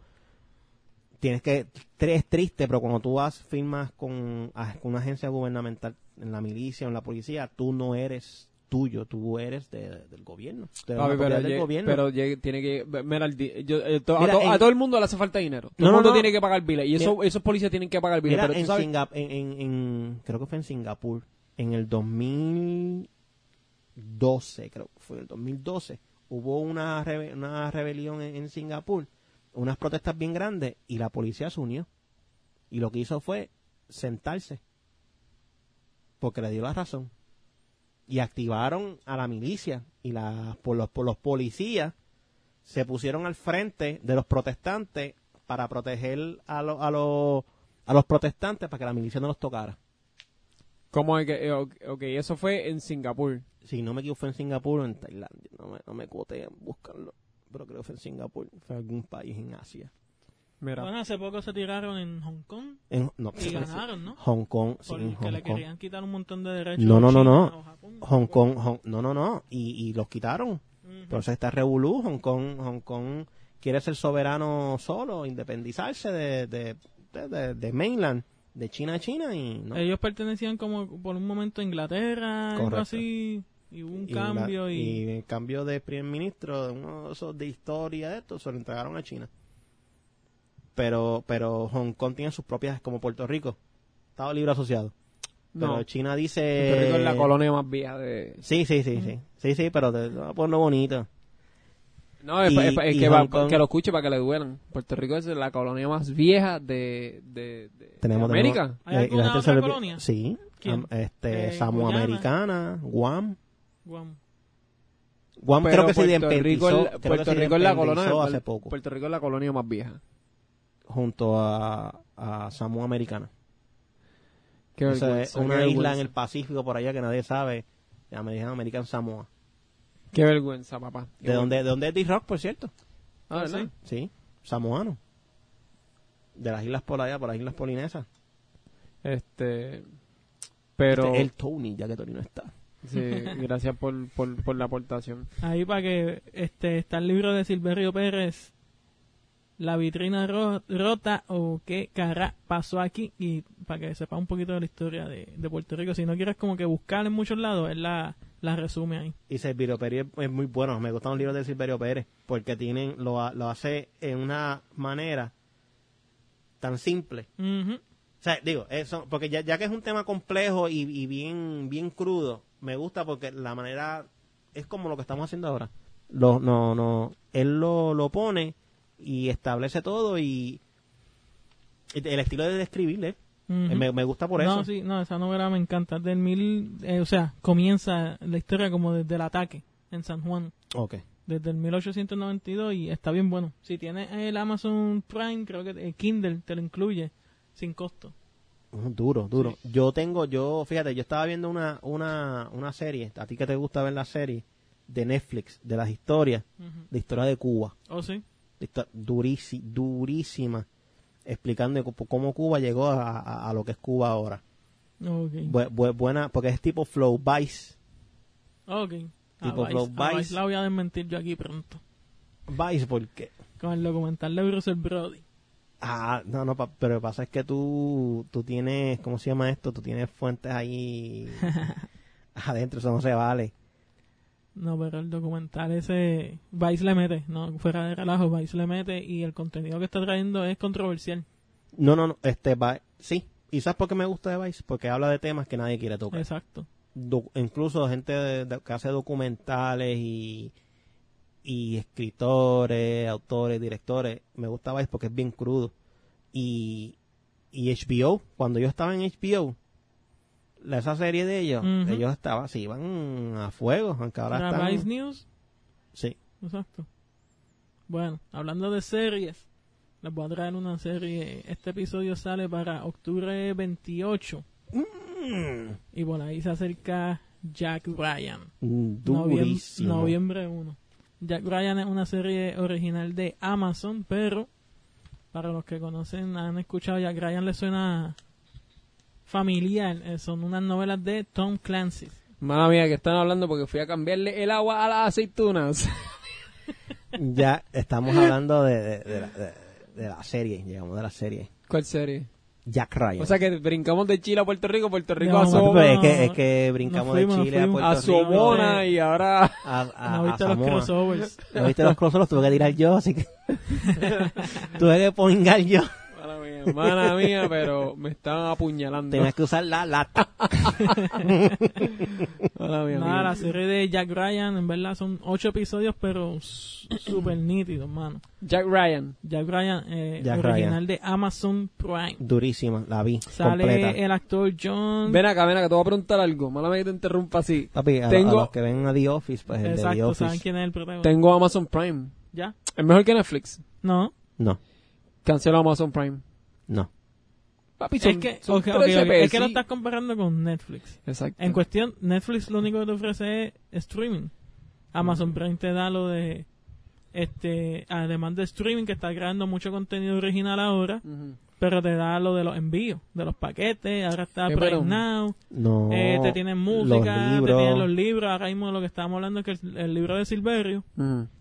tienes que es triste pero cuando tú vas firmas con, a- con una agencia gubernamental en la milicia o en la policía tú no eres tuyo tú eres de- del gobierno de la Papi, pero, del gobierno tiene que... Mira, el di- yo- eh, to- a, todo el mundo le hace falta dinero. Todo No, el mundo no. tiene que pagar biles. Y eso, esos policías tienen que pagar biles. Mira, pero en, sabes... Singap- en, en- en- creo que fue en Singapur, en el 2012, creo que fue en el 2012, hubo una, rebe- una rebelión en Singapur, unas protestas bien grandes, y la policía se unió. Y lo que hizo fue sentarse, porque le dio la razón. Y activaron a la milicia, y la, por, los, por los policías se pusieron al frente de los protestantes para proteger a, lo- a, los a los protestantes para que la milicia no los tocara. ¿Cómo es que...? eh, ok, eso fue en Singapur. Si no me equivoco fue en Singapur o en Tailandia, no me, no me cuoté en buscarlo, pero creo que fue en Singapur, fue algún país en Asia. Mira. Bueno, hace poco se tiraron en Hong Kong En, no, y ganaron, ¿no? Hong Kong, sí, Porque Hong le Kong. querían quitar un montón de derechos. No, no, no, no. Japón. Hong Kong, Hong- no, no, no, y, y los quitaron. Eso está Revolú, Hong Kong, Hong Kong quiere ser soberano solo, independizarse de, de, de, de- de mainland, de China a China y no. Ellos pertenecían como por un momento a Inglaterra, algo así, y hubo un Y la- cambio y... y el cambio de primer ministro, de uno de esos de historia de esto, se lo entregaron a China. Pero, pero Hong Kong tiene sus propias, como Puerto Rico, Estado Libre Asociado. Pero No. China dice... Puerto Rico es la colonia más vieja de... Sí, sí, sí, sí. Sí, sí, pero te, voy a ponerlo bonito. No, es, Y- pa- es que, Hong va- Kong- que lo escuche para que le duelan. Puerto Rico es la colonia más vieja de, de, de- de Tenemos, América. ¿Hay eh, alguna otra se le- colonia? Sí. Este, Eh, Samoa Guyana. Americana, Guam. Guam. Guam Pero creo que se Puerto Rico, independizó, creo que Puerto se Rico es la colonia hace poco, Puerto Rico es la colonia más vieja. Junto a, a Samoa Americana. Qué Esa vergüenza, es una qué isla en el Pacífico por allá que nadie sabe. Se llama American Samoa. Qué vergüenza, papá. Qué ¿De dónde, ¿De dónde es D-Rock, por cierto? Ah, ¿verdad? Sí, samoano. De las islas por allá, por las islas polinesas. Este, pero Este, el Tony, ya que Tony no está. sí, gracias por, por, por la aportación. Ahí para que este está el libro de Silverio Pérez, La vitrina ro- rota o qué cara pasó aquí y para que sepa un poquito de la historia de, de Puerto Rico. Si no quieres como que buscar en muchos lados, él la, la resume ahí. Y Silverio Pérez es muy bueno. Me gustan los libros de Silverio Pérez porque tienen lo, lo hace en una manera tan simple. O sea, digo, eso, porque ya, ya que es un tema complejo y, y bien, bien crudo, me gusta porque la manera es como lo que estamos haciendo ahora. Lo, no, no, él lo, lo pone y establece todo y, el estilo de describirle, Ujú. me, me gusta por no, eso. sí, no, esa novela me encanta. Del mil, eh, o sea, comienza la historia como desde el ataque en San Juan, Ok. desde el 1892 y está bien bueno. Si tienes el Amazon Prime, creo que el Kindle te lo incluye sin costo. Duro, duro. Yo tengo, yo, fíjate, yo estaba viendo una, una, una serie, a ti que te gusta ver la serie, de Netflix, de las historias, de historia de Cuba. Oh, sí. Está durísima, durísima, explicando cómo- Cuba llegó a, a- a lo que es Cuba ahora. Ok. Bu- bu- buena, porque es tipo Flow Vice. Ok. A Tipo Flow a Vice. Vice la voy a desmentir yo aquí pronto. Vice, porque. Con el documental de Bruce Brody. Ah, no, no, pa- pero lo que pasa es que tú, tú tienes, ¿cómo se llama esto? Tú tienes fuentes ahí *laughs* adentro, eso no se vale. No, pero el documental ese Vice le mete, no, fuera de relajo, Vice le mete y el contenido que está trayendo es controversial. No, no, no, este, Vi- sí. ¿Y sabes por qué me gusta de Vice? Porque habla de temas que nadie quiere tocar. Exacto. do- incluso gente de- de- que hace documentales y, y escritores, autores, directores, me gusta Vice porque es bien crudo. Y, y HBO, cuando yo estaba en HBO, la- esa serie de ellos, ellos estaban, se iban a fuego, aunque ahora están... News. Sí. Exacto. Bueno, hablando de series, les voy a traer una serie. Este episodio sale para octubre 28. Mm, Y por ahí se acerca Jack Ryan. Noviem- durísimo. noviembre 1. Jack Ryan es una serie original de Amazon, pero para los que conocen, han escuchado Jack Ryan, le suena familiar. Eh, son unas novelas de Tom Clancy. Mala mía, que están hablando porque fui a cambiarle el agua a las aceitunas. *laughs* Ya estamos hablando de, de, de la, de- de la serie, llegamos de la serie. ¿Cuál serie? Jack Ryan. O sea que brincamos de Chile a Puerto Rico, Puerto Rico No, a Sobona, es, no, que, es que brincamos fuimos, de Chile a. Puerto a Rico. Sobona y ahora... A, a, ¿No a viste los Samoa. crossovers? ¿No viste los crossovers? Los tuve que tirar yo, así que *laughs* *laughs* tuve que poingar yo. Mala mía, pero me estaban apuñalando. Tenías que usar la lata. *laughs* Mala mía, Nada, la serie de Jack Ryan, en verdad son ocho episodios, pero súper nítidos, mano. Jack Ryan. Jack Ryan, eh, Jack original de Amazon Prime. Durísima, la vi. Sale completa. el actor John. Ven acá, ven acá, te voy a preguntar algo. Mala mía que te interrumpa así. Papi, a, Tengo- a los que ven a The Office, pues el de The Exacto, Office. ¿saben quién es el protagonista? Tengo Amazon Prime. ¿Ya? ¿Es mejor que Netflix? No. No, Cancelo Amazon Prime. No. Papi, son, es que, son ok, ok, 13 ok, es que lo estás comparando con Netflix. Exacto. En cuestión, Netflix lo único que te ofrece es streaming. Amazon Prime te da lo de, este, además de streaming, que está creando mucho contenido original ahora, pero te da lo de los envíos, de los paquetes, ahora está Eh, Prime pero- Now, No. eh, te tienen música, te tienen los libros, ahora mismo lo que estábamos hablando es que el, el libro de Silverio,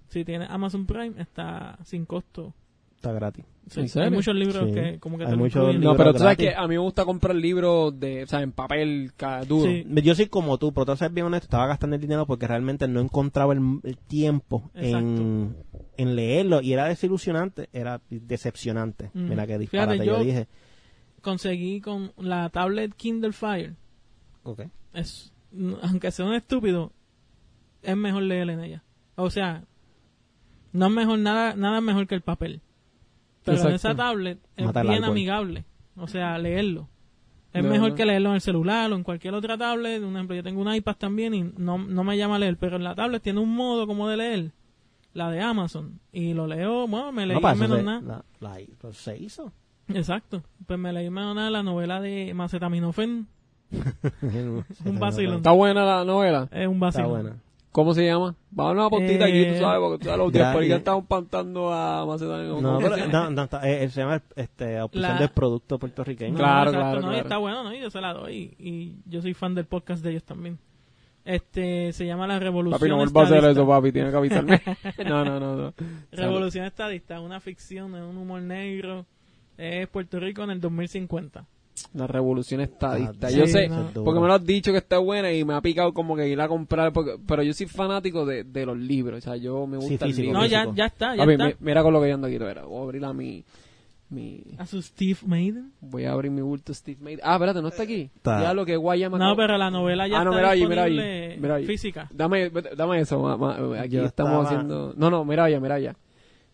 si tienes Amazon Prime, está sin costo. Está gratis. Sí. Hay muchos libros Sí. que como que Hay muchos. No, pero tú sabes gratis. que a mí me gusta comprar libros de, o sea, en papel, duro. Sí. Yo soy como tú, pero tú sabes bien honesto, estaba gastando el dinero porque realmente no encontraba el, el tiempo en, en leerlo y era desilusionante, era decepcionante. Mm. Mira qué disparate Fíjate, yo, yo- dije. Conseguí con la tablet Kindle Fire. Ok. es aunque sea un estúpido es mejor leer en ella o sea no es mejor nada nada mejor que el papel pero en esa tablet es Mata bien amigable o sea leerlo. Es mejor que leerlo en el celular o en cualquier otra tablet. Un ejemplo yo tengo un iPad también y no, no me llama a leer pero en la tablet tiene un modo como de leer la de Amazon. Y lo leo bueno me leí No, menos se, nada. la- la- pues se hizo. exacto. Pues me leí menos nada la novela de Macetaminofen *laughs* un vacilón. Está buena la novela. es un Está vacilón buena. ¿Cómo se llama? Vamos a una puntita aquí, Eh, tú sabes, porque tú sabes, los días por ahí ya. estamos pantando a Macedonia. No, ¿Cómo pero, se llama? no, no, está- eh, se llama este, opción La- del producto puertorriqueño. No, Claro, exacto, claro, no, y claro. está bueno, ¿no? Y yo se la doy. Y yo soy fan del podcast de ellos también. Este, se llama La Revolución Papi, no vuelva a hacer eso, papi, tiene que avisarme. *laughs* no, no, no, no. Revolución Estadista, una ficción, un humor negro. Es Puerto Rico en el 2050. La revolución estadista. Ah, yo sí, sé, no. porque me lo has dicho que está buena y me ha picado como que ir a comprar, porque, pero yo soy fanático de, de los libros, o sea, yo me Sí, gusta el físico. libro. No, ya, ya está, ya Papi, está. mi- mira con lo que yo ando aquí, voy a abrir a mi, mi, A su Steve Maiden. voy a abrir mi bulto Steve Made. Ah, espérate, no está aquí. Está. Ya lo que Guayama. No, pero la novela ya Ah, no, está mira ahí, mira mira ahí. física. Dame, dame eso, ma- ma- aquí Yo estamos estaba- haciendo... No, no, mira allá, mira allá.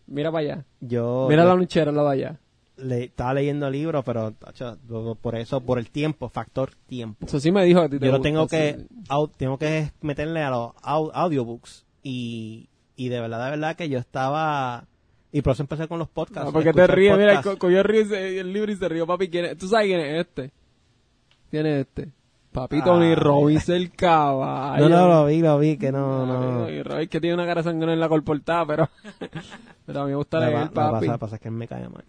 Mira para allá. Yo, Mira yo la lonchera, la de allá. Le, estaba leyendo libros, pero tacho, por- eso, por el tiempo, factor tiempo. Eso sí me dijo a ti te Yo lo tengo sí. que, au- tengo que meterle a los au- audiobooks y, y de verdad, de verdad que yo estaba, y por eso empecé con los podcasts. Ah, porque te ríes, mira, co- cogió ese- el libro y se rió, papi. ¿quién es? ¿Tú sabes quién es este? ¿Quién es este? Papi Tony Ay. Robbins, el caballo. No, no, lo vi, lo vi, que no, Papi, no. Tony Robbins, que tiene una cara sangrona en la colportada, pero... *laughs* pero a mí me gusta leer, pa- la papi. pasa, pasa es que él me cae mal.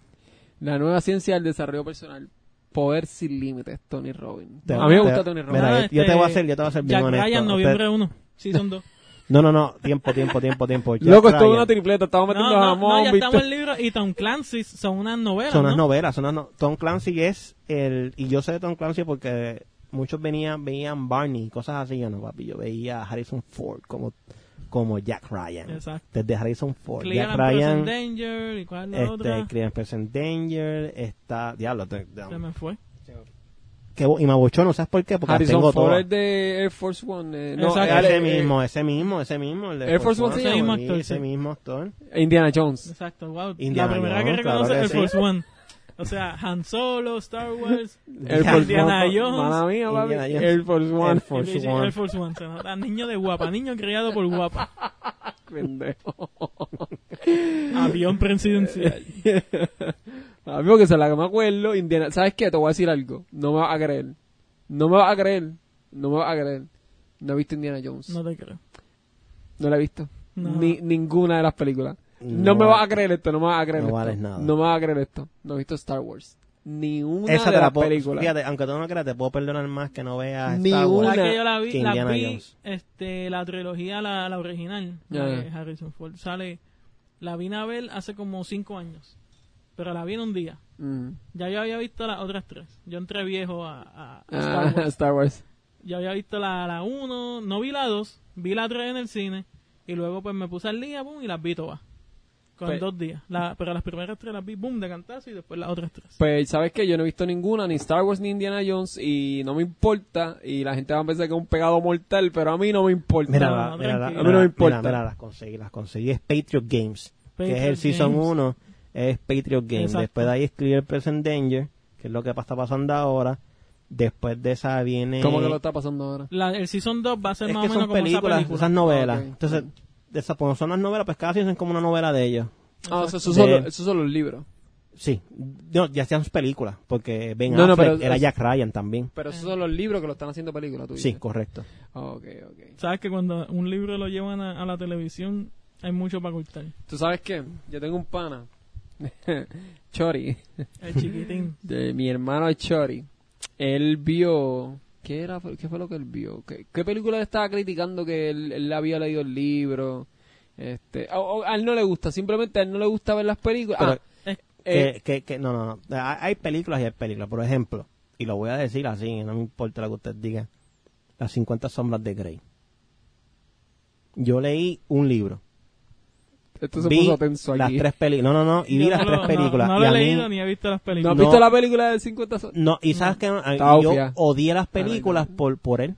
La nueva ciencia del desarrollo personal. Poder sin límites, Tony Robbins. Te- a mí me te- gusta Tony Robbins. Mira, Nada, yo, yo te este, voy a hacer, yo te voy a hacer bien Jack honesto. Ryan, noviembre 1. Season 2. No, no, no, tiempo, tiempo, tiempo, tiempo. Jack *laughs* Loco, esto es una tripleta. Estamos metiendo no, jamón, no, ya ¿viste? estamos en el libro y Tom Clancy son unas novelas, Son unas ¿no? novelas, son unas no- Tom Clancy es el, y yo sé de Tom Clancy porque muchos venían, veían Barney y cosas así, yo no, papi, yo veía a Harrison Ford como, como Jack Ryan. Exacto. Desde Harrison Ford. Clear Jack and Ryan, Danger y cuál es la este, otra. Clear Present Danger, está, diablo, te- te- Se me fue. que, y me abuchó, no sabes por qué, porque Harrison tengo Ford todas. es de Air Force One. eh, no, Exacto. eh, Ese eh, mismo, ese mismo, ese mismo. El de Air Force One se sí, llama. sí, Actor, Ese mismo actor. Indiana Jones. Exacto, wow. Indiana la primera que Jones, reconoce claro que es sí. Force One. O sea, Han Solo, Star Wars, Air Ya, Force Indiana One. Jones. Mía, papi. Indiana Jones. Air Force One. Air Force One. Air Force One. Se nota, niño de guapa, niño criado por guapa. *laughs* Pendejo. Avión presidencial. *laughs* A mí porque se la que me acuerdo, Indiana... ¿Sabes qué? Te voy a decir algo. No me vas a creer. No me vas a creer. No me vas a creer. No he visto Indiana Jones. No No, te creo. la he visto. No. Ni, ninguna de las películas. No, No me va- vas a creer esto. No me vas a creer no esto. vales nada. No me vas a creer esto. No he visto Star Wars. Ni una Esa de te la las puedo, películas. fíjate, aunque tú no creas, te puedo perdonar más que no veas Ni Star Wars. una. ¿Sabes que yo la vi? que La vi, este, la trilogía, la, la original, Ya, la de ya. Harrison Ford. Sale, la vi a ver hace como cinco años. Pero la vi en un día. Mm. Ya yo había visto las otras tres. Yo entré viejo a, a- a Ah, Star *laughs* Wars. Star Wars. Yo había visto la, la 1, no vi la 2, vi la 3 en el cine. Y luego pues me puse al día, boom, y las vi todas. Con Pues- dos días. La, pero las primeras tres las vi, boom, de cantazo y después las otras tres. Pues, ¿sabes qué? Yo no he visto ninguna, ni Star Wars ni Indiana Jones, y no me importa. Y la gente va a pensar que es un pegado mortal, pero a mí no me importa. Mira, No, la- no, mira, la-. A mí no me mira, importa. Mira, las conseguí, las conseguí. Es Patriot Games, que es Patriot el Season Games. 1, es Patriot Games. Exacto. Después de ahí escribe el Present Danger, que es lo que está pasando ahora. Después de esa viene... ¿Cómo que lo está pasando ahora? La, el Season 2 va a ser Es más que o menos son como películas, esa película. esas novelas. Ok. Entonces, esas, como son las novelas, pues cada season es como una novela de ellos. Ah, o sea, esos De- son, los, esos son los libros. Sí, no, ya hacían sus películas, porque Ben No, no, Affleck pero- era Jack Ryan también. Pero esos son los libros que lo están haciendo película, tú Sí, dices. correcto. Ah, ok, ok. Sabes que cuando un libro lo llevan a, a la televisión, hay mucho para cortar. ¿Tú sabes qué? Yo tengo un pana. *laughs* Chori. El chiquitín. De, mi hermano es Chori. Él vio... ¿Qué, era, ¿Qué fue lo que él vio? ¿Qué, qué película le estaba criticando que él, él había leído el libro? Este, o- o a él no le gusta, simplemente a él no le gusta ver las películas. Pero- Ah, eh, que, que, no, no, no. Hay hay películas y hay películas. Por ejemplo, y lo voy a decir así, no me importa lo que usted diga, Las 50 sombras de Grey. Yo leí un libro. Esto se vi puso tenso las tres películas. No, no, no. Y vi las no tres películas. No, no he mí- leído ni he visto las ¿No has películas. No. visto la película de 50 so- No, y sabes que Estaba yo odié las películas por, por él.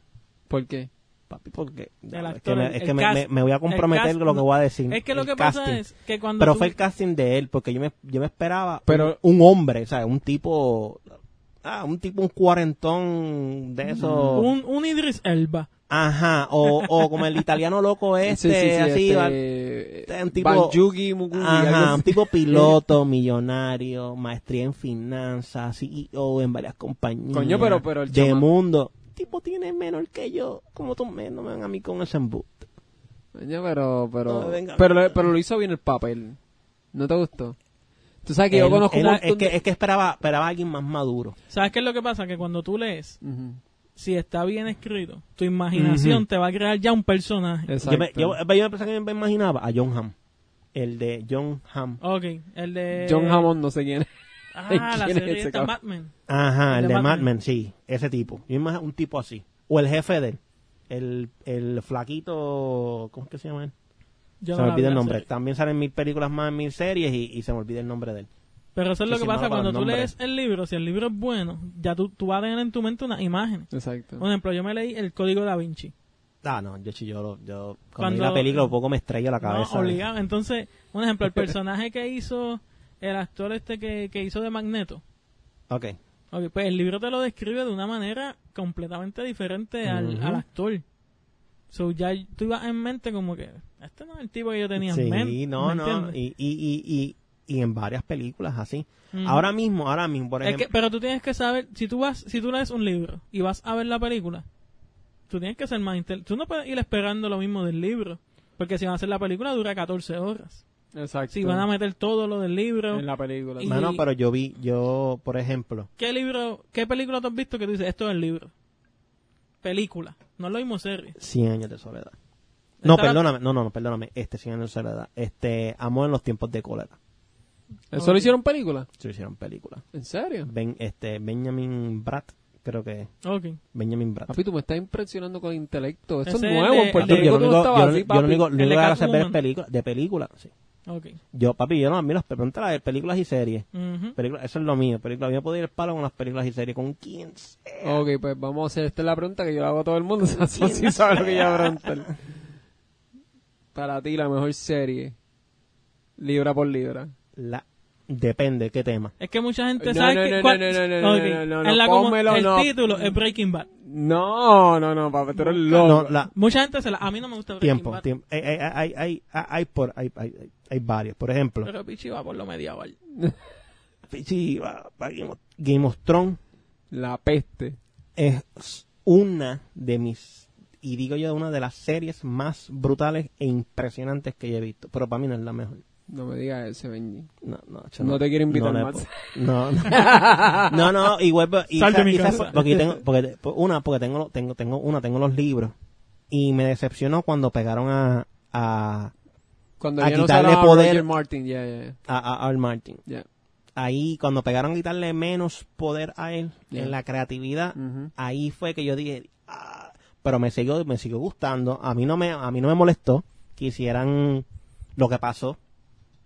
¿por qué? Papi, porque El es actor, que, me, el- es que me, cast- me- me voy a comprometer con lo que voy a decir. Es que lo que pasa es que cuando Pero tú- fue el casting de él, porque yo me, yo me esperaba Pero- un, un hombre, o sea, un tipo, ah, un tipo, un cuarentón de eso. un, un Idris Elba. Ajá, o, o como el italiano loco este, Sí, sí, sí, así, este, va- este, un tipo- Banjuki Mugubi, Ajá, un tipo *laughs* piloto, millonario, maestría en finanzas, CEO en varias compañías. Coño, pero- pero el De chama- mundo. El tipo tiene menor que yo. como tú me, no me ven a mí con ese embuste? Coño, pero, pero, No, venga, pero, venga. pero lo hizo bien el papel. ¿No te gustó? Tú sabes que Él- yo conozco él- un montón es, que, de- es que esperaba, esperaba a alguien más maduro. ¿Sabes qué es lo que pasa? Que cuando tú lees. Si está bien escrito, tu imaginación te va a crear ya un personaje. Exacto. Yo me, yo, yo que me imaginaba a John Hamm. El de John Hamm. Ok, el de... John Hammond, no sé quién es. Ah, *laughs* la ¿Quién es serie? Mad Men. Ajá, El el, de Men. Men, sí. Ese tipo. Yo me imagino un tipo así. O el jefe de él. El, el flaquito. ¿Cómo es que se llama él? Yo se no me olvida vi el nombre. También salen mil películas más en mil series y, y se me olvida el nombre de él. Pero eso es lo que pasa cuando tú lees el libro. Si el libro es bueno, ya tú, tú vas a tener en tu mente unas imágenes. Exacto. Por ejemplo, yo me leí El Código Da Vinci. Ah, no, yo, sí, yo, lo- yo cuando, vi la película un poco me estrella la No, cabeza. obligado. Entonces, un ejemplo, el *laughs* personaje que hizo el actor este que, que hizo de Magneto. Ok. Ok, pues el libro te lo describe de una manera completamente diferente al, al actor. So, ya tú ibas en mente como que este no es el tipo que yo tenía Sí, en mente. no, ¿me no. entiendes? Y, y, y, y, y en varias películas así. Ahora mismo, ahora mismo, por Es ejemplo. que, pero tú tienes que saber, si tú vas, si tú lees un libro y vas a ver la película, tú tienes que ser más inteligente. Tú no puedes ir esperando lo mismo del libro, porque si van a hacer la película dura 14 horas. Exacto. Si van a meter todo lo del libro, en la película. Y- Mano, pero yo vi, yo, por ejemplo, ¿qué libro, qué película tú has visto que tú dices, esto es el libro? Película, no es lo mismo serie. 100 años de soledad. No, perdóname, no, no, no, perdóname. Este 100 años de soledad. Este, Amor en los tiempos de cólera. ¿Eso lo hicieron película? Se hicieron película. ¿En serio? Ben, este, Benjamin Bratt, creo que es. Ok. Benjamin Bratt. Papi, tú me estás impresionando con el intelecto. Esto es nuevo. de- En Puerto Rico yo no digo, yo, así, yo que hacer ver películas, de películas, sí. Ok. Yo, papi, yo no, a mí las preguntas de películas y series. Ujú. Películas, eso es lo mío. Películas, yo puedo ir el palo con las películas y series, con quien sea. Ok, pues vamos a hacer. Esta es la pregunta que yo le hago a todo el mundo. *laughs* O sea, sí sabe lo que yo preguntar. Para ti, la mejor serie. Libra por libra. La, Depende, ¿qué tema? Es que mucha gente No, sabe no, que... no, cuál- no, no, no, no, Ok, no, no, no, en la como- pónmelo, el no. título es Breaking Bad. No, no, no, papi, tú eres loco. No, la, Mucha gente se la... A mí no me gusta Breaking tiempo, Bad. tiempo. Hay, hay, hay, hay, hay, hay por, hay, hay, hay- hay varios. Por ejemplo, Pero Pichi va por lo medieval. *laughs* sí, va- va Game of- Game of Thrones La peste. es una de mis, y digo yo, una de las series más brutales e impresionantes que yo he visto. Pero para mí no es la mejor. No me digas ese, Benji. No, no, yo No te quiero invitar le más. *laughs* No, no. no, no. Y, Sal de mi casa. porque tengo, porque, por- una, porque tengo, tengo, tengo, una, tengo los libros. Y me decepcionó cuando pegaron a, a, Cuando A no quitarle a poder- Roger Martin, ya, ya, ya. a, a Al Martin. ya. Ahí, cuando pegaron a quitarle menos poder a él en la creatividad, ahí fue que yo dije, "Ah", pero me siguió, me siguió gustando. A mí no me, a mí no me molestó que hicieran lo que pasó.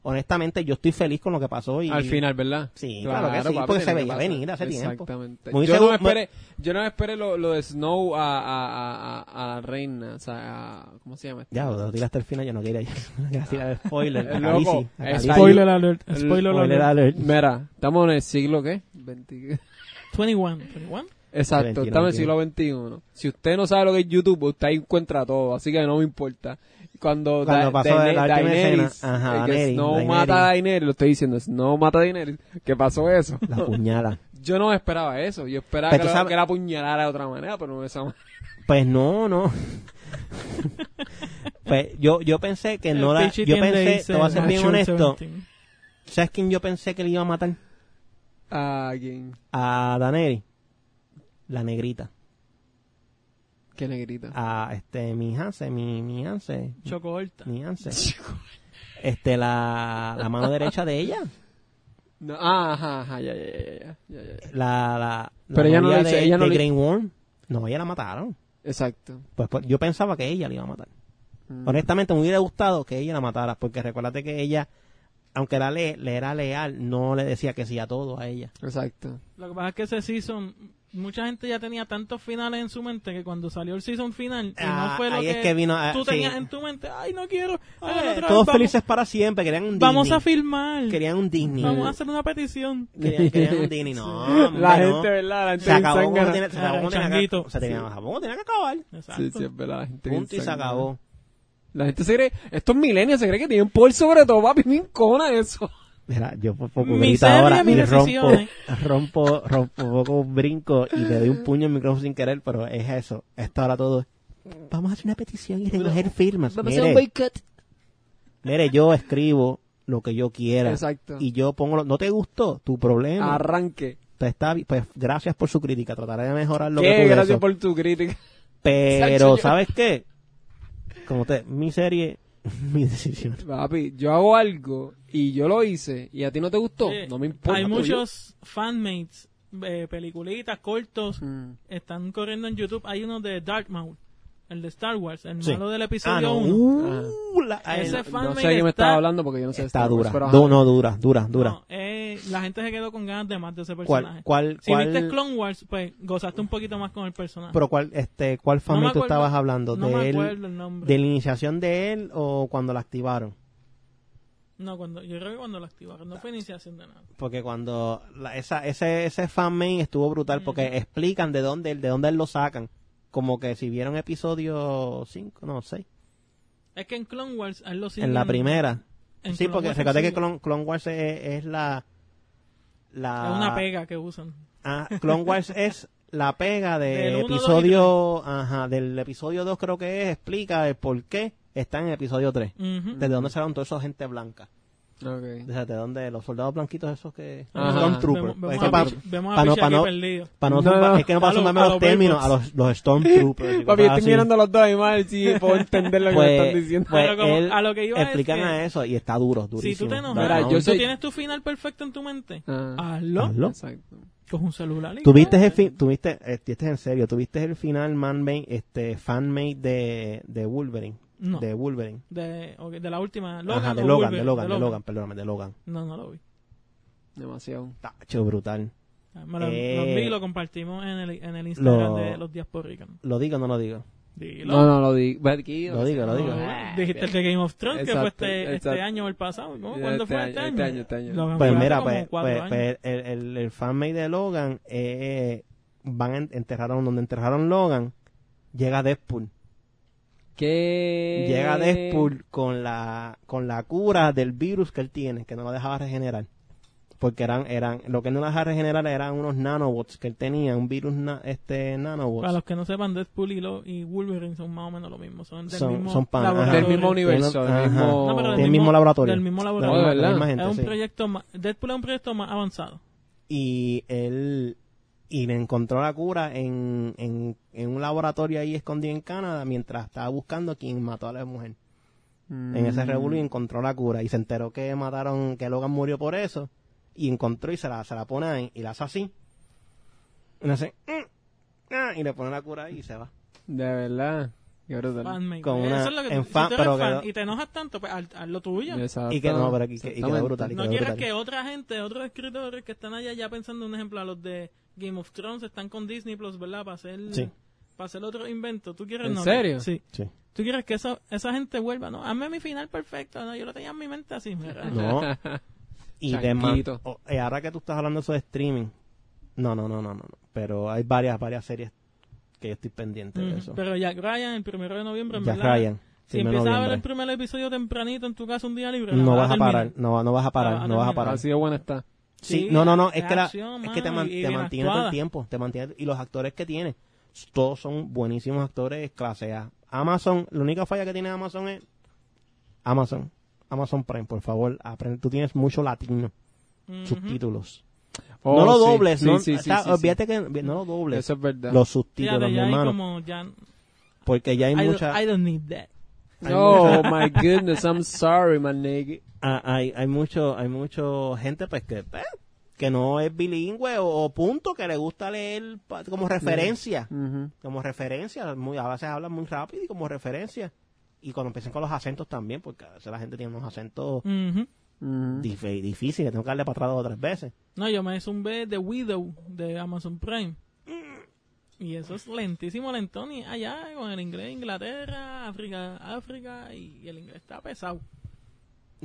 Honestamente, yo estoy feliz con lo que pasó y Al final, ¿verdad? Sí, claro que sí, papi, porque se veía pasar. venir hace tiempo. Exactamente. Muy yo, no seguro- esperé, yo no me esperé lo, lo de Snow a, a, a, a, a la reina, o sea, a- ¿cómo se llama? esto? Ya, lo tiraste al final, yo no quería ir *laughs* Quería tirar spoiler. El A a es Khaleesi. Spoiler alert. Spoiler Spoiler alert. alert. Mira, estamos en el siglo, ¿qué? 20 21. 21. Exacto, 21, estamos en el siglo XXI. Si usted no sabe lo que es YouTube, usted ahí encuentra todo, así que no me importa. Cuando, Cuando Da- pasó Daener- la última Daenerys, escena, ajá, eh, que Daenerys, Snow Daenerys. mata a Daenerys, lo estoy diciendo, Snow mata a Daenerys, ¿qué pasó eso? La puñala. *laughs* Yo no esperaba eso, yo esperaba Pero que, la, sabes- que la apuñalara de otra manera, pero no de esa manera. Pues no, no. pues yo, yo pensé que no la. Yo pensé, te voy a ser bien honesto. 17. ¿Sabes quién yo pensé que le iba a matar? ¿A quién? A Daneri. La negrita. ¿Qué negrita? A este, mi Hanse, mi, mi Hanse. Chocolta. Mi Hanse. *laughs* Este, la, la mano derecha de ella. No, ah, ajá, ajá, ya, ya, ya, ya, ya, ya. La, la, la Pero ella no de, ella no de Grey Worm. No, ella la mataron. Exacto. Pues, pues, yo pensaba que ella le iba a matar. Mm. Honestamente, me hubiera gustado que ella la matara, porque recuérdate que ella, aunque era le, le era leal, no le decía que sí a todo a ella. Exacto. Lo que pasa es que ese season, mucha gente ya tenía tantos finales en su mente que cuando salió el season final, y Ah, no fue lo ahí que, es que vino, ah, tú sí. tenías en tu mente, ay, no quiero, ay, Eh, otra todos vez, vamos- felices para siempre, querían un Vamos Disney. a filmar, Querían un Disney. vamos a hacer una petición. *laughs* Querían, querían un Disney. *laughs* No, hombre, la no. gente, ¿verdad? La gente Se acabó como tenía, se acabó Ah, como tenía changuito. que, se tenía, como tenía que acabar. Exacto. Sí, sí, es verdad. La gente Punto y se acabó. La gente se cree, estos millennials se creen que tienen por sobre todo, papi, me incona eso. Mira, yo por poco grito ahora y rompo, decisiones. rompo, rompo, un poco brinco y le doy un puño al micrófono sin querer, pero es eso. Esto ahora todo es, vamos a hacer una petición y recoger firmas. Mire, mire, yo escribo lo que yo quiera. Exacto. Y yo pongo, lo- ¿no te gustó? Tu problema. Arranque. Pues, está, pues gracias por su crítica, trataré de mejorar lo que Qué pude gracias eso. por tu crítica. *laughs* Pero, ¿sabes qué? Como te, mi serie, *laughs* mi decisión. Papi, yo hago algo y yo lo hice y a ti no te gustó, no me importa. Hay yo- muchos fanmates, eh, peliculitas, cortos, Mm. están corriendo en YouTube. Hay uno de Dartmouth, el de Star Wars, el Sí. malo del Ah, episodio no. 1. Uh, la- ay, Ese no. fan- No sé de qué me está- estaba hablando porque yo no sé de Está Star Wars, dura. pero ajá. Du- no, dura, dura, dura. No, eh, la gente se quedó con ganas de más de ese ¿Cuál, personaje. cuál, si cuál, viste Clone Wars, pues gozaste un poquito más con el personaje. pero cuál, este, cuál No me tú acuerdo- estabas hablando? no ¿De me él, acuerdo el nombre. de la iniciación de él o cuando la activaron? No, cuando, yo creo que cuando lo activaron. No fue iniciación de nada. Porque cuando la- esa, ese, ese fanmate estuvo brutal porque explican de dónde, de dónde él lo sacan. Como que si vieron episodio 5, no, 6. Es que en Clone Wars, él lo En siguen- la primera. en sí, Clone porque recuerda que. Clone, Clone Wars es, es la, la... Es una pega que usan. Ah, Clone Wars *laughs* es la pega Del episodio, ajá, del episodio 2 creo que es, explica el por qué está en el episodio 3. Ujú. Desde dónde salieron todos esos gente blanca. Ok. Desde dónde los soldados blanquitos esos que... Stormtroopers. Vemos, vemos Es que a pa- Pichi- vemos a pa no- Pichi pa aquí no- perdido. para no, No, zumba- no. es que no *laughs* para los- los términos a los, los Stormtroopers. y Papi, estoy así. mirando a los dos animales sí puedo *laughs* entender lo que me Pues, están diciendo. pues Pero como- él a lo que iba es explican que- a eso y está duro, Si durísimo. tú te enojas, Mira, yo tú soy- tienes tu final perfecto en tu mente, Ah. hazlo. Hazlo. Exacto. Coge un celular y ¿Tuviste el fin, tuviste, eh, este es en serio, tuviste el final manmade, este, fanmade de, de Wolverine? No. De Wolverine. De, ok, de la última. Logan Ajá, de Logan, Wolverine, de Logan, de Logan, perdóname, de Logan. No, no lo vi. Demasiado. Tacho, brutal. Me lo, Eh, lo vi y lo compartimos en el, en el Instagram lo- de los diasporicanos. ¿Lo digo o no lo digo? Dilo. No, no, lo digo. Lo digo, lo digo. dijiste el de Game of Thrones, que fue Exacto, este, este exacto. año o el pasado. ¿Cómo? ¿Cuándo este fue año, este año? este año, este año. Logan Pues mira, pues, pues, pues, el, el, el fanmade de Logan, eh, van a en- enterraron donde enterraron Logan, llega Deadpool. ¿Qué? Llega Deadpool con la, con la cura del virus que él tiene, que no lo dejaba regenerar. Porque eran, eran, lo que él no lo dejaba regenerar eran unos nanobots que él tenía, un virus na- este nanobots. Para los que no sepan, Deadpool y, lo, y Wolverine son más o menos lo mismo. Son del Son- mismo son laboratorio. Del mismo universo, del mismo... No, pero del Del mismo laboratorio. Del mismo De la laboratorio. No, de misma- de la verdad. misma gente, es un sí. proyecto más, Deadpool es un proyecto más avanzado. y él y le encontró la cura en, en, en un laboratorio ahí escondido en Canadá mientras estaba buscando a quien mató a la mujer. Mm. En ese revuelo y encontró la cura y se enteró que mataron, que Logan murió por eso y encontró y se la, se la pone ahí y la hace así. Y, le hace, "Mm, ah", y le pone la cura ahí y se va. De verdad. Con Eso es lo que en si fan- tú eres pero fan quedó- y te enojas tanto, pues haz, haz lo tuyo. Exacto. Y que no, pero que- y quedó Exactamente. brutal. y No quedó quieres brutal. que otra gente, otros escritores que están allá ya pensando, un ejemplo, a los de Game of Thrones están con Disney Plus, ¿verdad? Para hacer, Sí. para hacer otro invento. ¿Tú quieres ¿En no? serio? Sí. Sí. ¿Tú quieres que esa, esa gente vuelva? No, hazme mi final perfecto. No, yo lo tenía en mi mente así. mira. No. y de ma- Changuito. o- eh, ahora que tú estás hablando de eso de streaming. No, no, no, no, no. no. Pero hay varias, varias series que yo estoy pendiente de eso. Pero Jack Ryan, el primero de noviembre, en Jack verdad. Ryan. Si empiezas a ver el primer episodio tempranito en tu casa un día libre, no vas a parar, no, no vas a parar, no vas a parar. Así de buena está. Sí, Sí, no, no, no, es es que, la, acción, es que te, man- te mantiene todo el tiempo, te mantiene, y los actores que tiene, todos son buenísimos actores clase A. Amazon, la única falla que tiene Amazon es Amazon, Amazon Prime, por favor, aprende, tú tienes mucho latino, subtítulos. Oh, no lo dobles, sí, no, sí, sí, está- sí, sí. olvídate que no lo dobles, Eso es verdad. los subtítulos, mi ya hermano, como, ya, porque ya hay I, don't- mucha, I don't need that. Oh my goodness, I'm sorry, my nigga. Ah, hay, hay mucho, hay mucho gente pues que, eh, que no es bilingüe o, o punto, que le gusta leer pa- como referencia. Como referencia, muy, a veces hablan muy rápido y como referencia. Y cuando empiezan con los acentos también, porque a veces la gente tiene unos acentos dif- difíciles, tengo que darle para atrás dos o tres veces. No, yo me zumbé The Widow de Amazon Prime. Y eso es lentísimo, lentón. Y allá con el inglés, Inglaterra, África, África. Y el inglés está pesado.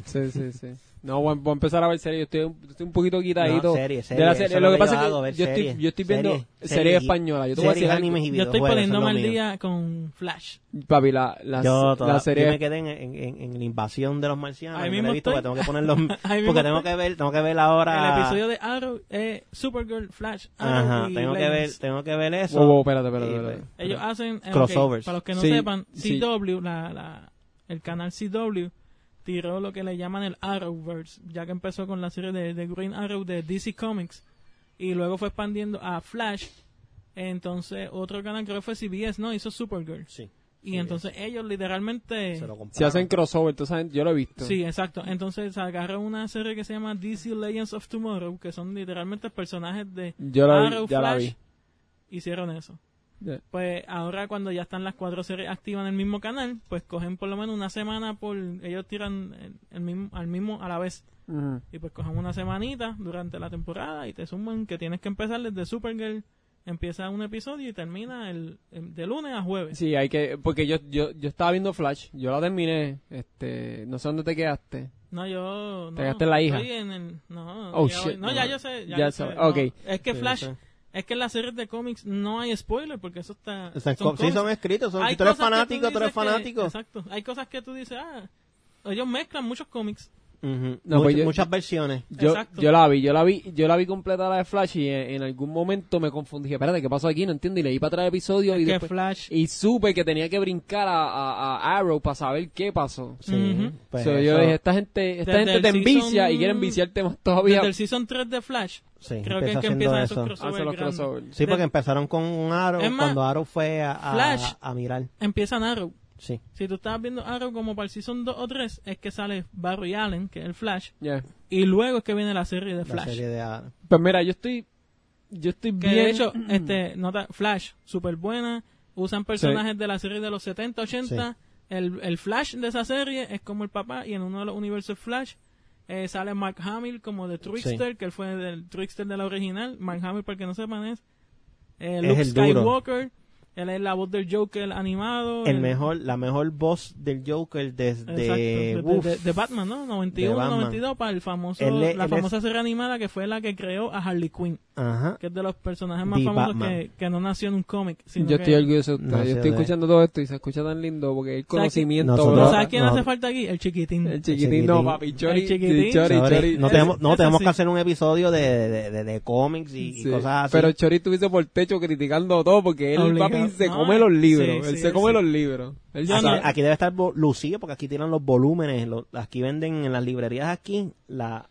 Sí, sí, sí. No, voy a, voy a empezar a ver series. Yo estoy, un- estoy un poquito quitadito. No, serie, de serie, la serie. Lo lo que pasa yo es que yo estoy, series, yo estoy viendo series, series, series, españolas. Yo te voy a series, decir algo. animes y Yo estoy poniéndome al día con Flash. Papi, la, la, Yo, la toda- serie... yo me quedé en, en- en- en la invasión de los marcianos. Ahí mismo la he visto estoy. porque tengo que ponerlos. *laughs* Porque tengo que ver, tengo que ver ahora. El episodio de Arrow, eh, Supergirl, Flash, Arrow Ajá, y tengo que ver, tengo que ver eso. Wow, wow, espérate, espérate, pues, Ellos hacen eh, Crossovers. para los que no Sí, sepan. CW, la, la, el canal CW, tiró lo que le llaman el Arrowverse, ya que empezó con la serie de, de Green Arrow de DC Comics y luego fue expandiendo a Flash. Entonces, otro canal creo que fue CBS, ¿no? Hizo Supergirl. Sí. Y entonces ellos literalmente... Se lo hacen crossover, sabes, yo lo he visto. Sí, exacto. Entonces agarró una serie que se llama DC Legends of Tomorrow, que son literalmente personajes de Yo la vi- Arrow, ya la Flash. vi. Hicieron eso. Pues ahora cuando ya están las cuatro series activas en el mismo canal, pues cogen por lo menos una semana por... Ellos tiran el, el mismo, al mismo a la vez. Y pues cogen una semanita durante la temporada y te suman que tienes que empezar desde Supergirl. Empieza un episodio y termina el, el- de lunes a jueves. Sí, hay que... Porque yo, yo, yo estaba viendo Flash. Yo la terminé. Este... No sé dónde te quedaste. No, yo... No, ¿Te quedaste en la hija? estoy en el- no, Oh, ya shit, No, no. ya yo sé. Ya, Ya yo sé, no. ok. Es que Sí, Flash... Es que en las series de cómics no hay spoiler porque eso está... Son sí, cómics. son escritos. Son, si tú eres fanático, tú eres dices que- fanático. exacto. Hay cosas que tú dices, ah, ellos mezclan muchos cómics. Ujú. No, Much- pues yo- muchas versiones. Yo, la vi, yo la vi, yo la vi completa la de Flash y en, en algún momento me confundí. Dije, espérate, ¿qué pasó aquí? No entiendo. Y leí para atrás el episodio y después... Flash... Y supe que tenía que brincar a, a- a Arrow para saber qué pasó. Sí, pues So, yo dije, esta gente, esta Desde gente te envicia season- y quiere enviciarte más todavía. Desde el Season 3 de Flash, sí, creo que es empieza que empiezan eso. esos crossovers los crossovers. Sí, porque De- empezaron con un Arrow más, cuando Arrow fue a, a, Flash. a mirar. Empiezan Arrow. Sí. Si tú estabas viendo Arrow como para el Season 2 o 3, es que sale Barry Allen, que es el Flash, Yeah. y luego es que viene la serie de La Flash. serie de Arrow. Pues mira, yo estoy, yo estoy Que bien. de hecho, este, nota, Flash, súper buena. Usan personajes de la serie de los 70, 80. El, el Flash de esa serie es como el papá, y en uno de los universos Flash eh, sale Mark Hamill como de Trickster, que él fue del Trickster de la original. Mark Hamill, para que no sepan, es eh, Es Luke duro. Él es la voz del Joker animado. El mejor, la mejor voz del Joker desde Exacto, de, uf, de- de Batman, ¿no? 91, Batman. 92 para el famoso, es- la él famosa serie animada que fue la que creó a Harley Quinn, ajá. que es de los personajes más The famosos que, que no nació en un cómic. Yo que- estoy orgulloso. No Yo estoy de- escuchando todo esto y se escucha tan lindo porque el conocimiento, Nosotros- bro. ¿Pero ¿Sabes quién no. hace falta aquí? El chiquitín. El chiquitín, chiquitín. no, papi. Chori, El chiquitín. Chori, Chori, Chori. no tenemos, no tenemos que hacer un episodio de, de, de, de cómics y, cosas así. Pero Chori estuviese por techo criticando todo porque él, Obligado. papi, se come los libros. él se come los libros. Aquí, debe estar lucido porque aquí tiran los volúmenes. lo- aquí venden en las librerías aquí la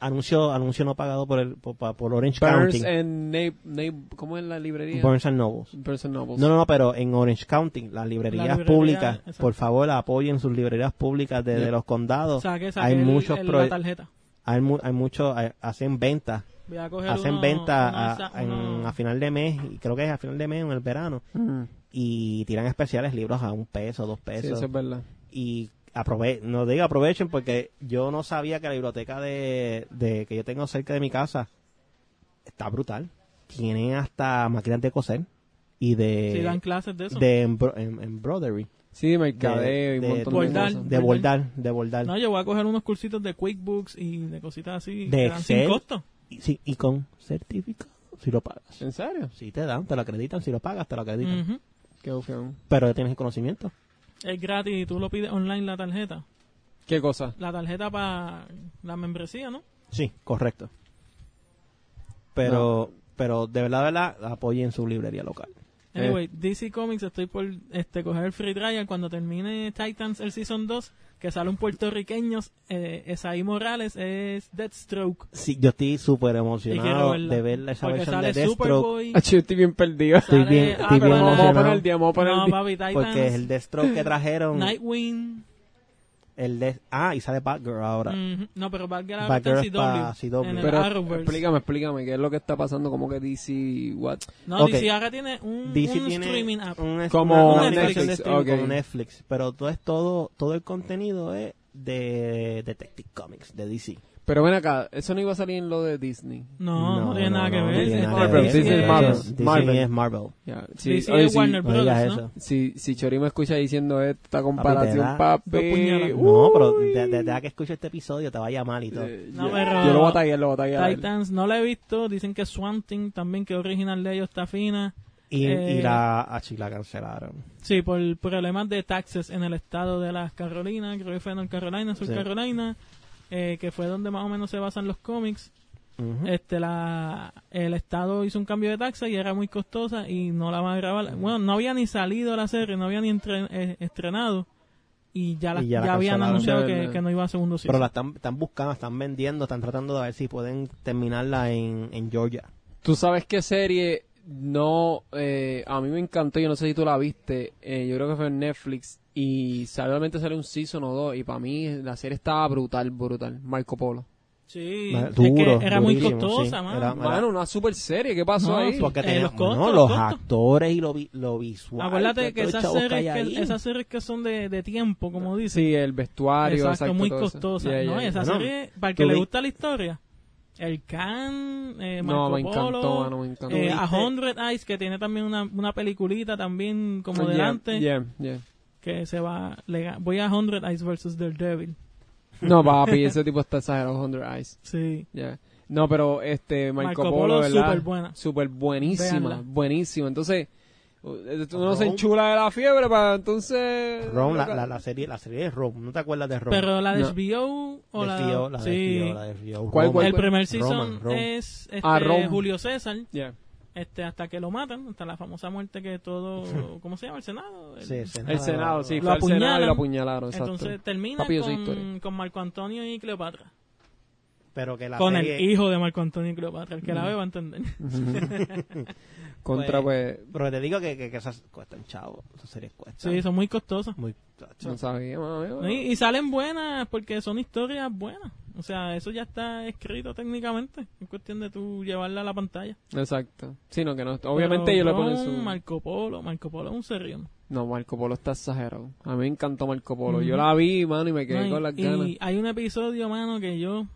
anuncio anuncio no pagado por el por, por Orange Burns County. and ¿Cómo es la librería? Burns and Nobles. Burns and Nobles. No, no, no, pero en Orange County, las librerías La librería, públicas, exacto. por favor, apoyen sus librerías públicas de, Yeah. de los condados. Saque, saque hay el- muchos el- la tarjeta. hay, mu- hay muchos, hacen ventas, Voy a coger hacen uno- uno a, en- final de mes, y creo que es a final de mes o en el verano, y tiran especiales libros a un peso, dos sí, pesos. eso es verdad. y aprove no digo aprovechen porque yo no sabía que la biblioteca de, de que yo tengo cerca de mi casa está brutal. Tiene hasta máquinas de coser y de Si dan clases de eso. de embro- em- embroidery, Sí, mercadeo y un de- montón Bordar. de cosas. de bordar, de bordar. No, yo voy a coger unos cursitos de QuickBooks y de cositas así. De dan sin Excel. costo. Y, sí, y con certificado si lo pagas. ¿En serio? Si te dan, te lo acreditan, si lo pagas, te lo acreditan. Qué bufión. Pero tienes el conocimiento. Es gratis y tú lo pides online la tarjeta. ¿Qué cosa? La tarjeta para la membresía, ¿no? Sí, correcto. Pero, pero de verdad, de verdad, apoyen su librería local. Anyway, DC Comics estoy por este coger el free trial cuando termine Titans el Season 2, que sale un puertorriqueño, eh, Esaí Morales es Deathstroke. Sí, yo estoy súper emocionado verla. de ver esa Porque versión sale de Deathstroke. Ah, yo estoy bien perdido. Estoy sale- bien- ah, estoy bien no, Vamos a emocionado. poner el día, vamos a poner No, el día. papi, Titans. Porque es el Deathstroke que trajeron. Nightwing. El de, ah, y sale Batgirl ahora. No, pero Batgirl ahora Batgirl está en CW. CW. En el Pero Arrowverse. explícame, explícame, ¿qué es lo que está pasando? ¿Cómo que DC, what? No. DC ahora tiene un, DC un tiene streaming app. un- Como una- una Netflix, de streaming como Netflix, pero todo es todo todo el contenido es de Detective Comics de DC. Pero ven acá, eso no iba a salir en lo de Disney. No, no, tiene nada que ver. que Marvel, ver. Disney es Marvel. Disney Marvel. es Marvel. Ya, sí, oye, es si- Warner. Si, si Chori me escucha diciendo esta comparación, papi. No, pero uy. de- que escuche este episodio te va a llamar y todo. Eh, No, yo, pero- yo lo voy a taggear, lo voy a él. Titans no la he visto. Dicen que Swamp Thing también, que original de ellos está fina. Y, Eh, y la, ah, sí, la cancelaron. Sí, por problemas de taxes en el estado de las Carolinas, creo que fue North Carolina, Sur Sí. Carolina, eh, que fue donde más o menos se basan los cómics. Este, la, el estado hizo un cambio de taxa y era muy costosa y no la van a grabar. Bueno, no había ni salido la serie, no había ni entre- eh, estrenado y ya, la, Y ya la habían anunciado que, no iba a segundo Pero season. la están, están buscando, están vendiendo, están tratando de ver si pueden terminarla en, en Georgia. Tú sabes qué serie no. eh, a mí me encantó, yo no sé si tú la viste. eh, yo creo que fue en Netflix. Y solamente salió un season o dos. Y para mí la serie estaba brutal, brutal. Marco Polo. Sí, Ma- es duro, que era muy costosa, sí. mano. Era- Mano, una super serie. ¿Qué pasó No, ahí? Porque Eh, los costos, no, los los costos. actores y lo, vi- lo visual. Acuérdate que esas series que, esas series que son de, de tiempo, como dice. Sí, el vestuario. Exacto, exacto, muy todo eso. costosa. Yeah, no, yeah, y esa serie, para el que le gusta la historia, el Can, eh, No, Marco me encantó, Polo, mano, me encantó. eh, ¿Tú A? Hundred Eyes, que tiene también una, una peliculita también como Yeah, delante, yeah, yeah. que se va, le voy a Hundred Eyes versus Daredevil. No, papi, *laughs* ese tipo está exagerado, 100 Eyes. Sí. Yeah. No, pero este Marco, Marco Polo, Polo, ¿verdad? súper buena. Súper buenísima, Véanla. buenísima. Entonces, uno se enchula de la fiebre para entonces... Ron, la, la, la serie, la serie es Ron. ¿No te acuerdas de Ron? Pero la de No. HBO o la, Desfío, la sí. desfío, la desfío. ¿Cuál, Roman. cuál, el cuál? primer season Roman, es este, Ah. Julio César, Yeah. este hasta que lo matan, hasta la famosa muerte que todo, *laughs* ¿cómo se llama? El Senado. El- Sí, el Senado. El Senado, sí, Lo fue el Senado y lo apuñalaron, exacto. Entonces termina Papi, con, con Marco Antonio y Cleopatra. Pero que la con serie... el hijo de Marco Antonio y Cleopatra. El que la ve va a entender. *laughs* Contra, pues, Pero te digo que, que, que esas cuestan, chavo. Esas series cuestan. Sí, son muy costosas. Muy... no sabía, mano. Y, y salen buenas porque son historias buenas. O sea, eso ya está escrito técnicamente. Es cuestión de tú llevarla a la pantalla. Exacto. Sí, no, que no, obviamente ellos le ponen su... Marco Polo. Marco Polo es un serión. No, Marco Polo está exagerado. A mí me encantó Marco Polo. Yo la vi, mano, y me quedé No, y- con las y ganas. hay un episodio, mano, que yo...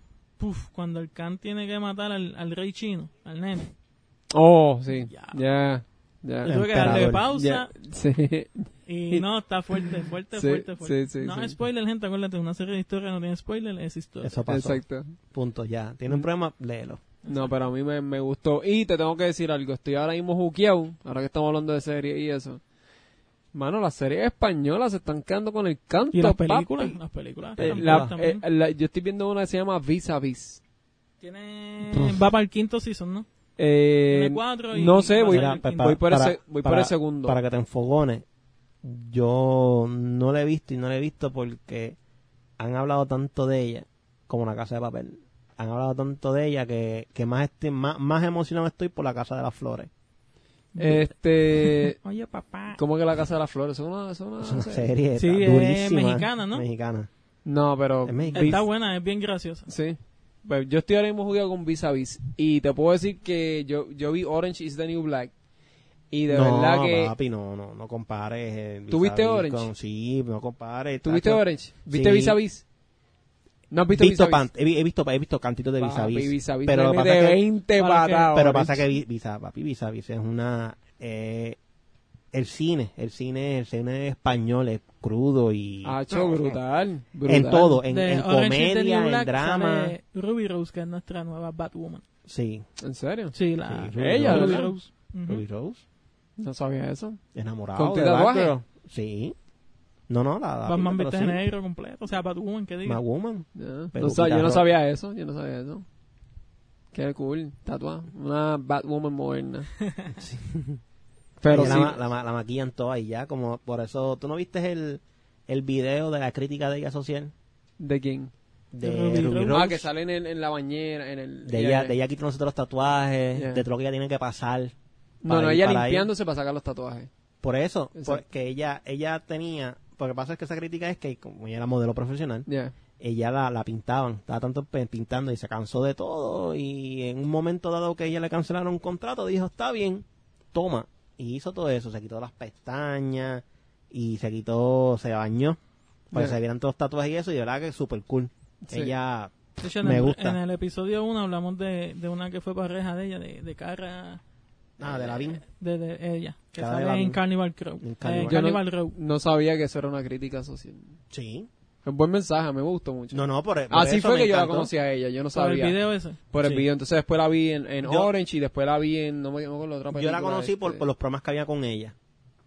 Puf, cuando el Khan tiene que matar al, al rey chino, al nene. Oh, sí. Ya. Ya. Ya. Yo tuve que darle pausa Ya. Sí. y no, está fuerte, fuerte, Sí, fuerte, fuerte. sí, sí, no sí. es spoiler, gente, acuérdate, una serie de historia no tiene spoiler, es historia. Eso pasó. Exacto. Punto, ya. ¿Tiene un problema? Léelo. No, pero a mí me, me gustó. Y te tengo que decir algo. Estoy ahora mismo juqueado. Ahora que estamos hablando de series y eso. Mano, las series españolas se están quedando con el canto. Y las papi. películas, las películas. Eh, la- eh, la- yo estoy viendo una que se llama Vis a Vis. Tiene... Va para el quinto season, ¿no? Eh, Tiene cuatro y- no sé, voy, va a Mira, ser el pa- voy por, para- ese, voy por para- el segundo. Para que te enfogones, yo no la he visto y no la he visto porque han hablado tanto de ella como la casa de papel. Han hablado tanto de ella que, que más, estoy, más, más emocionado estoy por la casa de las flores. Este, *laughs* Oye, papá. ¿cómo que la Casa de las Flores? ¿Es una, es una Es una serie? Sí, es mexicana, ¿no? Mexicana. No, pero Es mexicana. Está buena, es bien graciosa. Sí. Pues yo estoy ahora mismo jugando con Vis a Vis. Y te puedo decir que yo, yo vi Orange is the New Black. Y de no, verdad que. papi, no, no, no compares. eh, ¿Tú Vis viste a Vis Orange? con- sí, no compares. ¿Tú viste tacho. Orange? ¿Viste Sí. Vis a Vis? ¿No has visto, Visto Vis a he, he visto, he visto cantitos de vis a vis. Vis a Vis Pero pasa mete que- 20 Para Pero pasa que vi- Visa, papi, es una... eh, el cine, el cine, el cine español es crudo y... Hacho, brutal, brutal. En todo, en, De comedia, en Black drama. sale Ruby Rose, que es nuestra nueva Batwoman. Sí, ¿En serio? Sí, la... Sí, Ruby Ella, Rose. Ruby. Rose. Ruby Rose, No sabía eso. enamorado ¿Con de? Batgirl. Sí. No, no, la... la Batman pero viste sí. de negro completo. O sea, Batwoman, que diga. Batwoman. Pero No sa- yo no sabía eso, yo no sabía eso. Qué cool, tatuada. Una Batwoman moderna. *laughs* Pero Ella sí. la, ma- la, ma- la maquillan toda y ya, como por eso... ¿Tú no viste el, el video de la crítica de ella social? ¿De quién? De De Ruby Ruby Rose. Rose. Ah, que salen en, en la bañera, en el... de ella, de ella quitándose todos los tatuajes, Yeah. de todo lo que ella tiene que pasar. No, no, ella limpiándose para sacar los tatuajes. Por eso, Exacto. porque ella, ella tenía, lo que pasa es que esa crítica es que como ella era modelo profesional, ella la, la pintaban, estaba tanto pintando y se cansó de todo y en un momento dado que ella le cancelaron un contrato dijo, está bien, toma, y hizo todo eso, se quitó las pestañas y se quitó, se bañó, para que se vieran todos los tatuajes y eso, y de verdad que es súper cool. Sí. Ella, hecho, en Me el, gusta. En el episodio 1 hablamos de, de una que fue pareja de ella, de, de Cara... ah, de la Vin. De, de ella, que Cara sale en Carnival Crow. En Eh, Carnival. Yo Carnival no, Row. no sabía que eso era una crítica social. Sí. Es buen mensaje, me gustó mucho. No, no, por, por Así eso fue me que yo la encantó. conocí a ella, yo no Por el sabía. video ese. Por el Sí. video, entonces después la vi en, en Yo- Orange y después la vi en, no me, no acuerdo, otra Yo película. la conocí por, este. por los problemas que había con ella.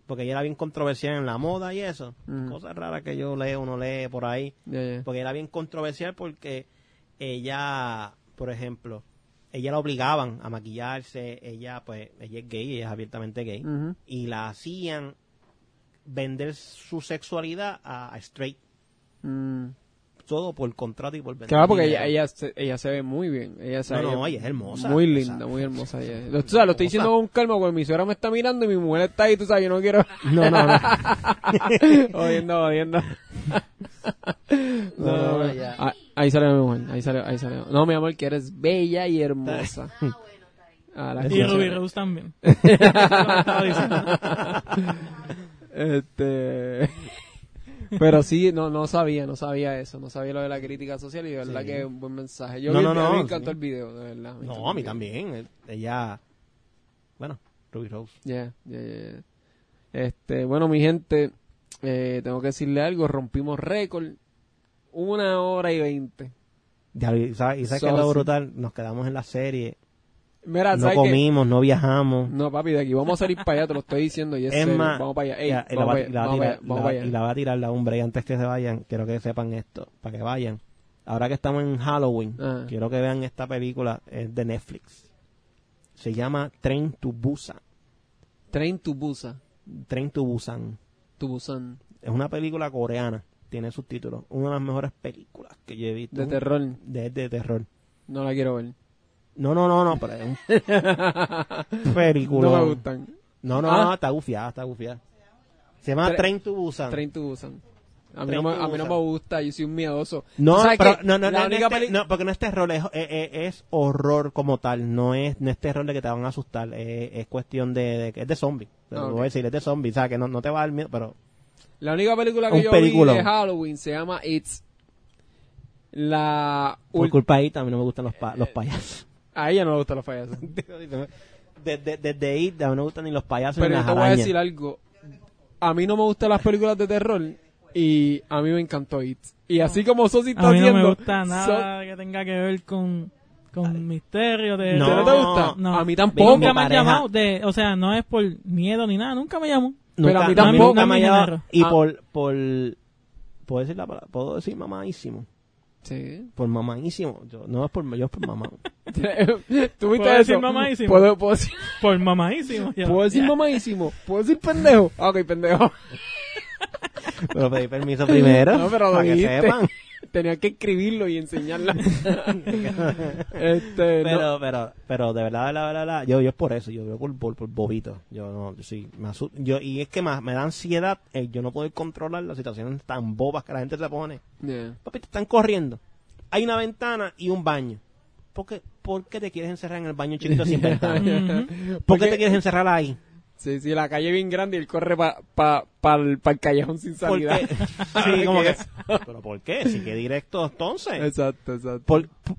Porque ella era bien controversial en la moda y eso. Ujú. Cosas raras que yo leo, uno lee por ahí. Ya, ya. Porque era bien controversial porque ella, por ejemplo, ella la obligaban a maquillarse. Ella, pues, ella es gay, ella es abiertamente gay. Y la hacían vender su sexualidad a, a straight. Mm. Todo por contrato y por vender. Claro, porque ella, ella, se, ella se ve muy bien. Ella se No, no, ella es hermosa. Muy O linda, sea, muy hermosa ella. *laughs* Lo, tú sabes, lo estoy diciendo con calma porque mi suegra me está mirando y mi mujer está ahí, tú sabes, yo no quiero... No, no, no. *laughs* Odiando, odiando. *laughs* No, no, no, ya. Ah, Ahí sale mi mujer, ahí sale, ahí sale. No, mi amor, que eres bella y hermosa. Ah, la Y. Ruby Rose también. Este... Pero sí, no, no sabía, no sabía eso, no sabía lo de la crítica social y de verdad Sí. que es un buen mensaje. Yo No, vi- no, no, me encantó sí. el video, de verdad. me No, a mí también. Ella, bueno, Ruby Rose. Ya, ya, ya, ya. Este, bueno, mi gente, eh, tengo que decirle algo, rompimos récord, una hora y veinte. Ya, y sabes, y sabes So, que es lo brutal, nos quedamos en la serie, Mira, no comimos, no viajamos. No, papi, de aquí vamos a salir para allá, te lo estoy diciendo, y es, es más, vamos para allá, Ey, ya, y la vamos va- la a para tirar- allá, la- para allá. y la va a tirar la hombre y antes que se vayan, quiero que sepan esto, para que vayan. Ahora que estamos en Halloween, Ah. quiero que vean esta película, es de Netflix. Se llama Train to Busan. Train to Busan, Train to Busan. to Busan, Es una película coreana, tiene subtítulos. Una de las mejores películas que yo he visto. de terror, De, de terror. no la quiero ver. No, no, no, no, pero es un *laughs* película. No me gustan. No, no, Ah. no, está gufiada, está gufiada. Se llama Tre- Train to Busan. Train to Busan. A mí, no me, a mí no me gusta, yo soy un miedoso. No, ¿Tú sabes pero no, no, no, única no, porque no es terror, es, es, horror como tal, no es, no es terror de que te van a asustar, es, es cuestión de, de que es de zombie. Te Ah, voy a decir, es de zombie, o sea, que no, no te va a dar miedo, pero La única película que yo peliculón. vi de Halloween se llama It's. La por ul- culpa ahí también no me gustan los, pa- los payasos. A ella no le gustan los payasos. *laughs* Desde, desde It, a mí no me gustan ni los payasos Pero ni yo las te voy a arañas. decir algo. A mí no me gustan las películas de terror y a mí me encantó It. Y así como Sosi está A mí no haciendo... me gusta nada que tenga que ver con, con misterio de... No, ¿Te no te gusta? no. A mí tampoco. Nunca me han pareja. llamado, de, o sea, no es por miedo ni nada, nunca me llamó. Pero a mí Nunca- tampoco. nunca me ha llamado. Y Ah. por, por, ¿puedo decir la palabra? ¿Puedo decir mamadísimo? Sí. Por mamadísimo. Yo, no es por, yo es por mamá. *laughs* ¿Tú ¿Puedo viste decir eso? mamadísimo? ¿Puedo, puedo decir, Por mamadísimo. ya. ¿puedo decir mamadísimo? ¿Puedo decir pendejo? Ah, Ok, pendejo. Pero pedí permiso primero. No, pero lo para que dijiste. sepan. Tenía que escribirlo y enseñarla. *laughs* este, no. Pero, pero, pero de verdad, de verdad, de verdad, yo, yo es por eso, yo veo por, por, por bobito. Yo no, yo sí, me asu- yo, y es que me, me da ansiedad el yo no poder controlar las situaciones tan bobas que la gente se pone. Yeah. Papi, te están corriendo. Hay una ventana y un baño. ¿Por qué, por qué te quieres encerrar en el baño chiquito sin *laughs* ventana? ¿Por qué te quieres encerrar ahí? Sí, sí, la calle es bien grande y él corre para pa, pa, pa el callejón sin salida. Porque, *laughs* sí, como que, ¿pero por qué? Si que directo entonces. Exacto, exacto. ¿Por, por,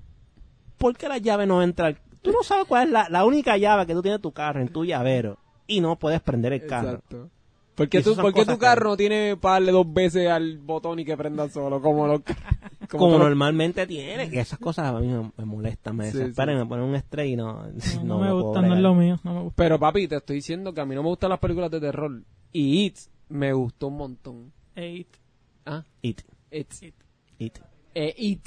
por qué la llave no entra? Tú no sabes cuál es la, la única llave que tú tienes en tu carro, en tu llavero, y no puedes prender el carro. Exacto. ¿Por qué, tú, por qué tu que- carro no tiene para darle dos veces al botón y que prenda solo? Como los *laughs* Como, normalmente tiene, que esas cosas a mí me, me molestan, me Sí, desesperan, sí. me ponen un estrés y no, *laughs* No, no, no me lo puedo gusta, no es lo mío. No me gusta. Pero papi, te estoy diciendo que a mí no me gustan las películas de terror. Y It me gustó un montón. Eight. Ah, It, It. it. Eh, It.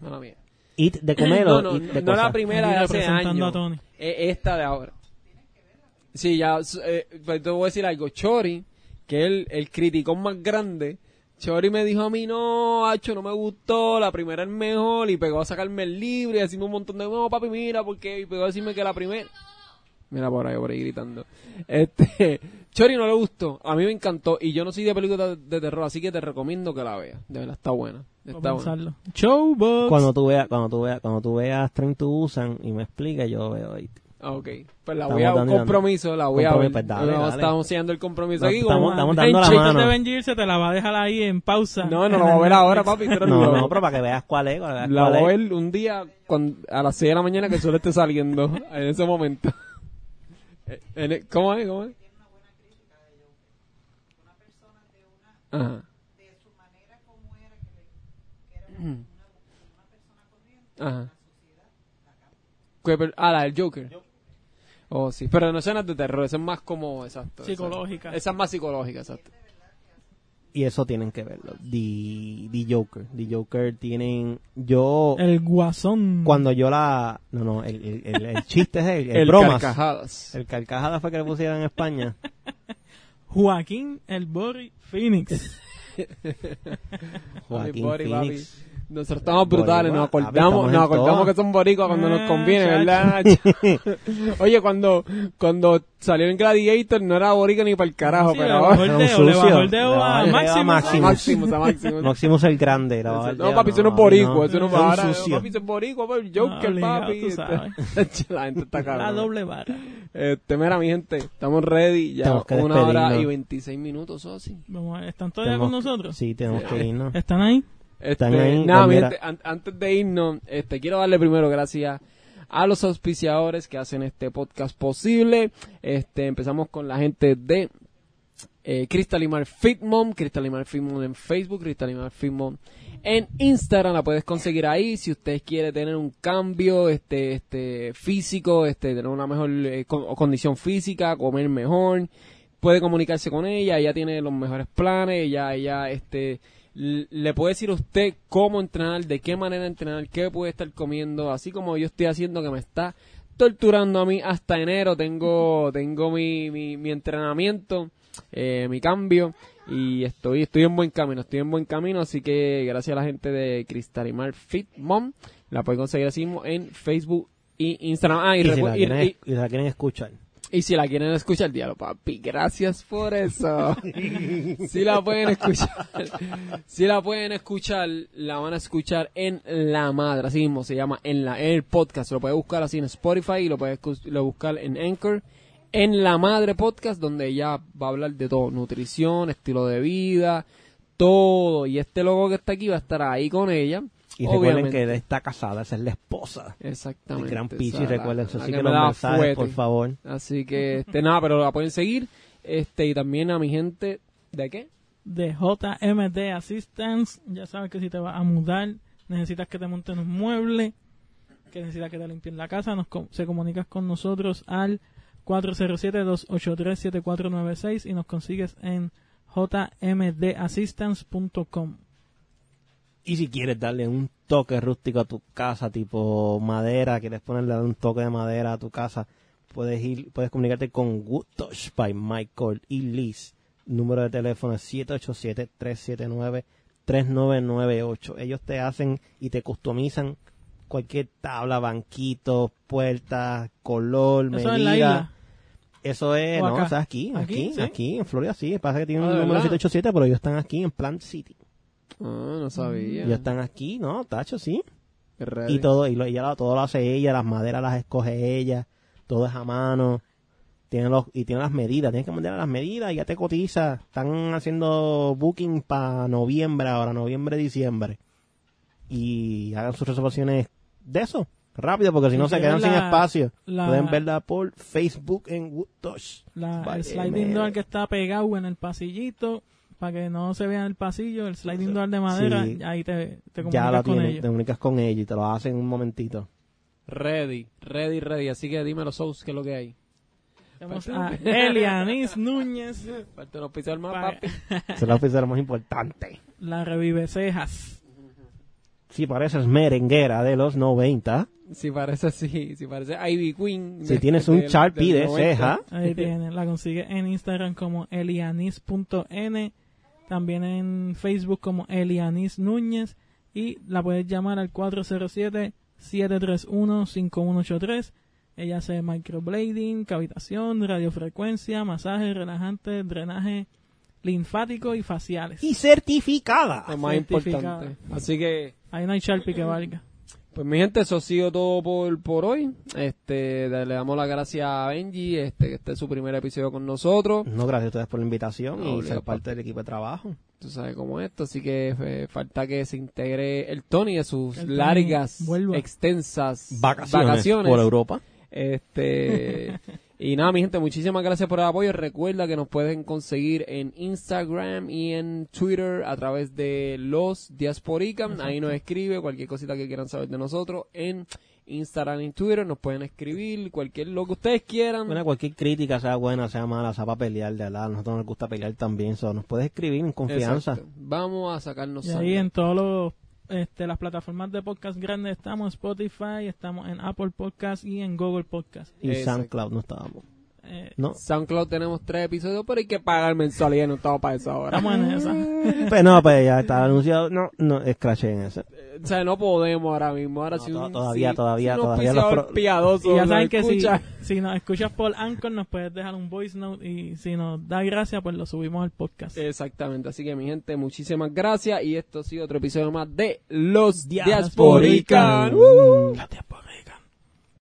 Mala mía. It de comer *clears throat* no, o no, it de no la cosas? primera de hace años. a Tony. Eh, esta de ahora. Sí, ya, eh, pues te voy a decir algo. Chori, que es el, el criticón más grande, Chori me dijo a mí, no, Hacho, no me gustó, la primera es mejor, y pegó a sacarme el libro y decirme un montón de, no, papi, mira, porque, y pegó a decirme que la primera... Mira por ahí, por ahí gritando. Este, *laughs* Chori no le gustó, a mí me encantó, y yo no soy de películas de, de terror, así que te recomiendo que la veas. De verdad, está buena. Está buena. Showbox. Cuando tú veas, cuando tú veas, cuando tú veas Train to Busan y me expliques, yo veo It. Ok. Pues la Estamos voy a un compromiso, la voy a ver. Pues dale, No, dale. Estamos haciendo el compromiso No, aquí. estamos- estamos en *laughs* dando la chico. mano. de Avengers se te la va a dejar ahí en pausa. No, no lo voy a ver ahora, papi. eres No, loco. no, pero para que veas cuál es, para que veas La cuál voy a ver un día cuando, a las 6 de la mañana que el sol esté saliendo. *laughs* En ese momento. Eh, en el- ¿Cómo es? ¿Cómo es? Ajá. Ajá. ¿Qué per- Ah, la del Joker. Oh, sí. Pero no es de terror, eso es más como, exacto. Psicológica. exacto. Esa es más psicológica, exacto. Y eso tienen que verlo. The, The Joker. The Joker tienen. Yo. El guasón. Cuando yo la. No, no, el, el, el, el chiste es el, el, *laughs* El bromas. carcajadas. El carcajada fue que le pusieron en España. *laughs* Joaquín El Bori Phoenix. *laughs* Joaquín. Phoenix. Nosotros estamos brutales, nos acordamos, nos acordamos que son boricuas cuando nos Ah, conviene. ¿verdad? *laughs* Oye, cuando, cuando salió en Gladiator no era boricua ni para el carajo, Sí, pero le ahora bajó el Era dedo, le sucio. bajó el dedo Le bajó a Máximo. Maximus el Grande. la el No, papi, eso no es boricua, eso no es sucio. Papi, eso es boricua, papi, Joker, obligado, papi. Este- *laughs* La gente está *laughs* La cabrón. doble vara. Este, mira, mi gente, estamos ready, ya Tenemos que una hora y 26 minutos, o así. Vamos ¿Están todavía con nosotros? Sí, tenemos que irnos. ¿Están ahí? Este, nada, mi mira. gente, an- antes de irnos, este, quiero darle primero gracias a los auspiciadores que hacen este podcast posible. Este, empezamos con la gente de eh, Crystal Limar Fitmom, Crystal Limar Fitmom en Facebook, Crystal Limar Fitmom en Instagram, la puedes conseguir ahí si usted quiere tener un cambio este este físico, este tener una mejor eh, con- condición física, comer mejor, puede comunicarse con ella, ella tiene los mejores planes, ella ella este le puede decir a usted cómo entrenar, de qué manera entrenar, qué puede estar comiendo, así como yo estoy haciendo que me está torturando a mí hasta enero, tengo tengo mi, mi, mi entrenamiento, eh, mi cambio y estoy estoy en buen camino, estoy en buen camino, así que gracias a la gente de Cristalimar Fit Mom, la puede conseguir así mismo en Facebook y Instagram. Ah, y, Y si, recu- la y- quieren, y- y si la quieren escuchar. Y si la quieren escuchar, diálogo, papi, gracias por eso. *laughs* si la pueden escuchar, si la pueden escuchar, la van a escuchar en La Madre, así mismo se llama en la en el podcast. Lo puede buscar así en Spotify y lo puede escu- lo buscar en Anchor. En La Madre Podcast, donde ella va a hablar de todo, nutrición, estilo de vida, todo. Y este logo que está aquí va a estar ahí con ella. Y recuerden que él está casada, esa es la esposa. Exactamente. El gran Pichi, recuerden, eso la sí que los mensajes, fuete. por favor. Así que, este, nada, pero la pueden seguir. Este, y también a mi gente, ¿de qué? de JMD Assistance. Ya sabes que si te vas a mudar, necesitas que te monten un mueble, que necesitas que te limpien la casa, nos com- se comunicas con nosotros al 407-283-7496 y nos consigues en jmdassistance.com. Y si quieres darle un toque rústico a tu casa, tipo madera, quieres ponerle un toque de madera a tu casa, puedes ir, puedes comunicarte con Touch by Michael y Liz. Número de teléfono es 787-379-3998. Ellos te hacen y te customizan cualquier tabla, banquito, puertas, color, Eso medida. isla. Eso es, ¿O no, o sea, aquí, ¿Aquí? aquí, ¿Sí? aquí, en Florida sí. Pasa que tienen Ah, un ¿de número verdad? 787, pero ellos están aquí en Plant City. Ah, no sabía. Ellos están aquí, ¿no? Tacho, sí. Ready. Y todo, y lo, ella todo lo hace ella, las maderas las escoge ella, todo es a mano. Tiene los, y tiene las medidas, tienes que mandar las medidas y ya te cotiza. Están haciendo booking para noviembre ahora, noviembre, diciembre. Y hagan sus reservaciones de eso, rápido, porque si no se quedan sin espacio. la- Pueden verla por Facebook en Wood Touch. La- el sliding door que está pegado en el pasillito, para que no se vea en el pasillo, el sliding door de madera, Sí. ahí te, te Ya comunicas la con tienen, ellos. te comunicas con ella y te lo hacen en un momentito. Ready, ready, ready. Así que dime los shows, ¿qué es lo que hay? Tenemos a Elianis *laughs* Núñez, oficial más, Pa- papi. *laughs* Es la oficina más importante. la revive cejas. Si pareces merenguera de los 90, Si parece sí, si parece Ivy Queen. si de- tienes un Sharpie de 90. ceja, Ahí tiene, la consigue en Instagram como elianis.n, también en Facebook como Elianis Núñez y la puedes llamar al 407-731-5183. Ella hace microblading, cavitación, radiofrecuencia, masaje relajante, drenaje linfático y faciales. y certificada. Lo más importante. Así que, Ahí no hay Sharpie que valga. Pues mi gente, eso ha sido todo por, por hoy. Este, le damos las gracias a Benji, este, que este es su primer episodio con nosotros. No, gracias a ustedes por la invitación No, y ser parte del equipo de trabajo. Tú sabes cómo es esto, así que eh, falta que se integre el Tony de sus El largas, extensas Vacaciones, por Europa. Este, *laughs* y nada, mi gente, muchísimas gracias por el apoyo. Recuerda que nos pueden conseguir en Instagram y en Twitter a través de los Diasporican. Ahí nos escribe cualquier cosita que quieran saber de nosotros. En Instagram y Twitter nos pueden escribir cualquier lo que ustedes quieran. Bueno, cualquier crítica, sea buena, sea mala, sea para pelear, de verdad. A nosotros nos gusta pelear también. so, nos puedes escribir en confianza. Exacto. Vamos a sacarnos Y ahí sangre. en todos los este, las plataformas de podcast grandes estamos en Spotify, estamos en Apple Podcast y en Google Podcast. Y Exacto. SoundCloud no estábamos. Eh, No. SoundCloud tenemos tres episodios, pero hay que pagar mensualidad y no estamos para eso ahora. estamos en esa. *laughs* Pues no, pues ya está anunciado. No, no, escrachen ese. O sea, no podemos ahora mismo. Ahora No, si un, todavía, si- todavía, si un todavía los pro- piadoso Y ya saben que si, escucha, si nos escuchas por Anchor nos puedes dejar un voice note y si nos da gracia pues lo subimos al podcast. Exactamente, así que mi gente, muchísimas gracias y esto ha sido otro episodio más de Los Diasporican. Diasporican. ¡Uh! Los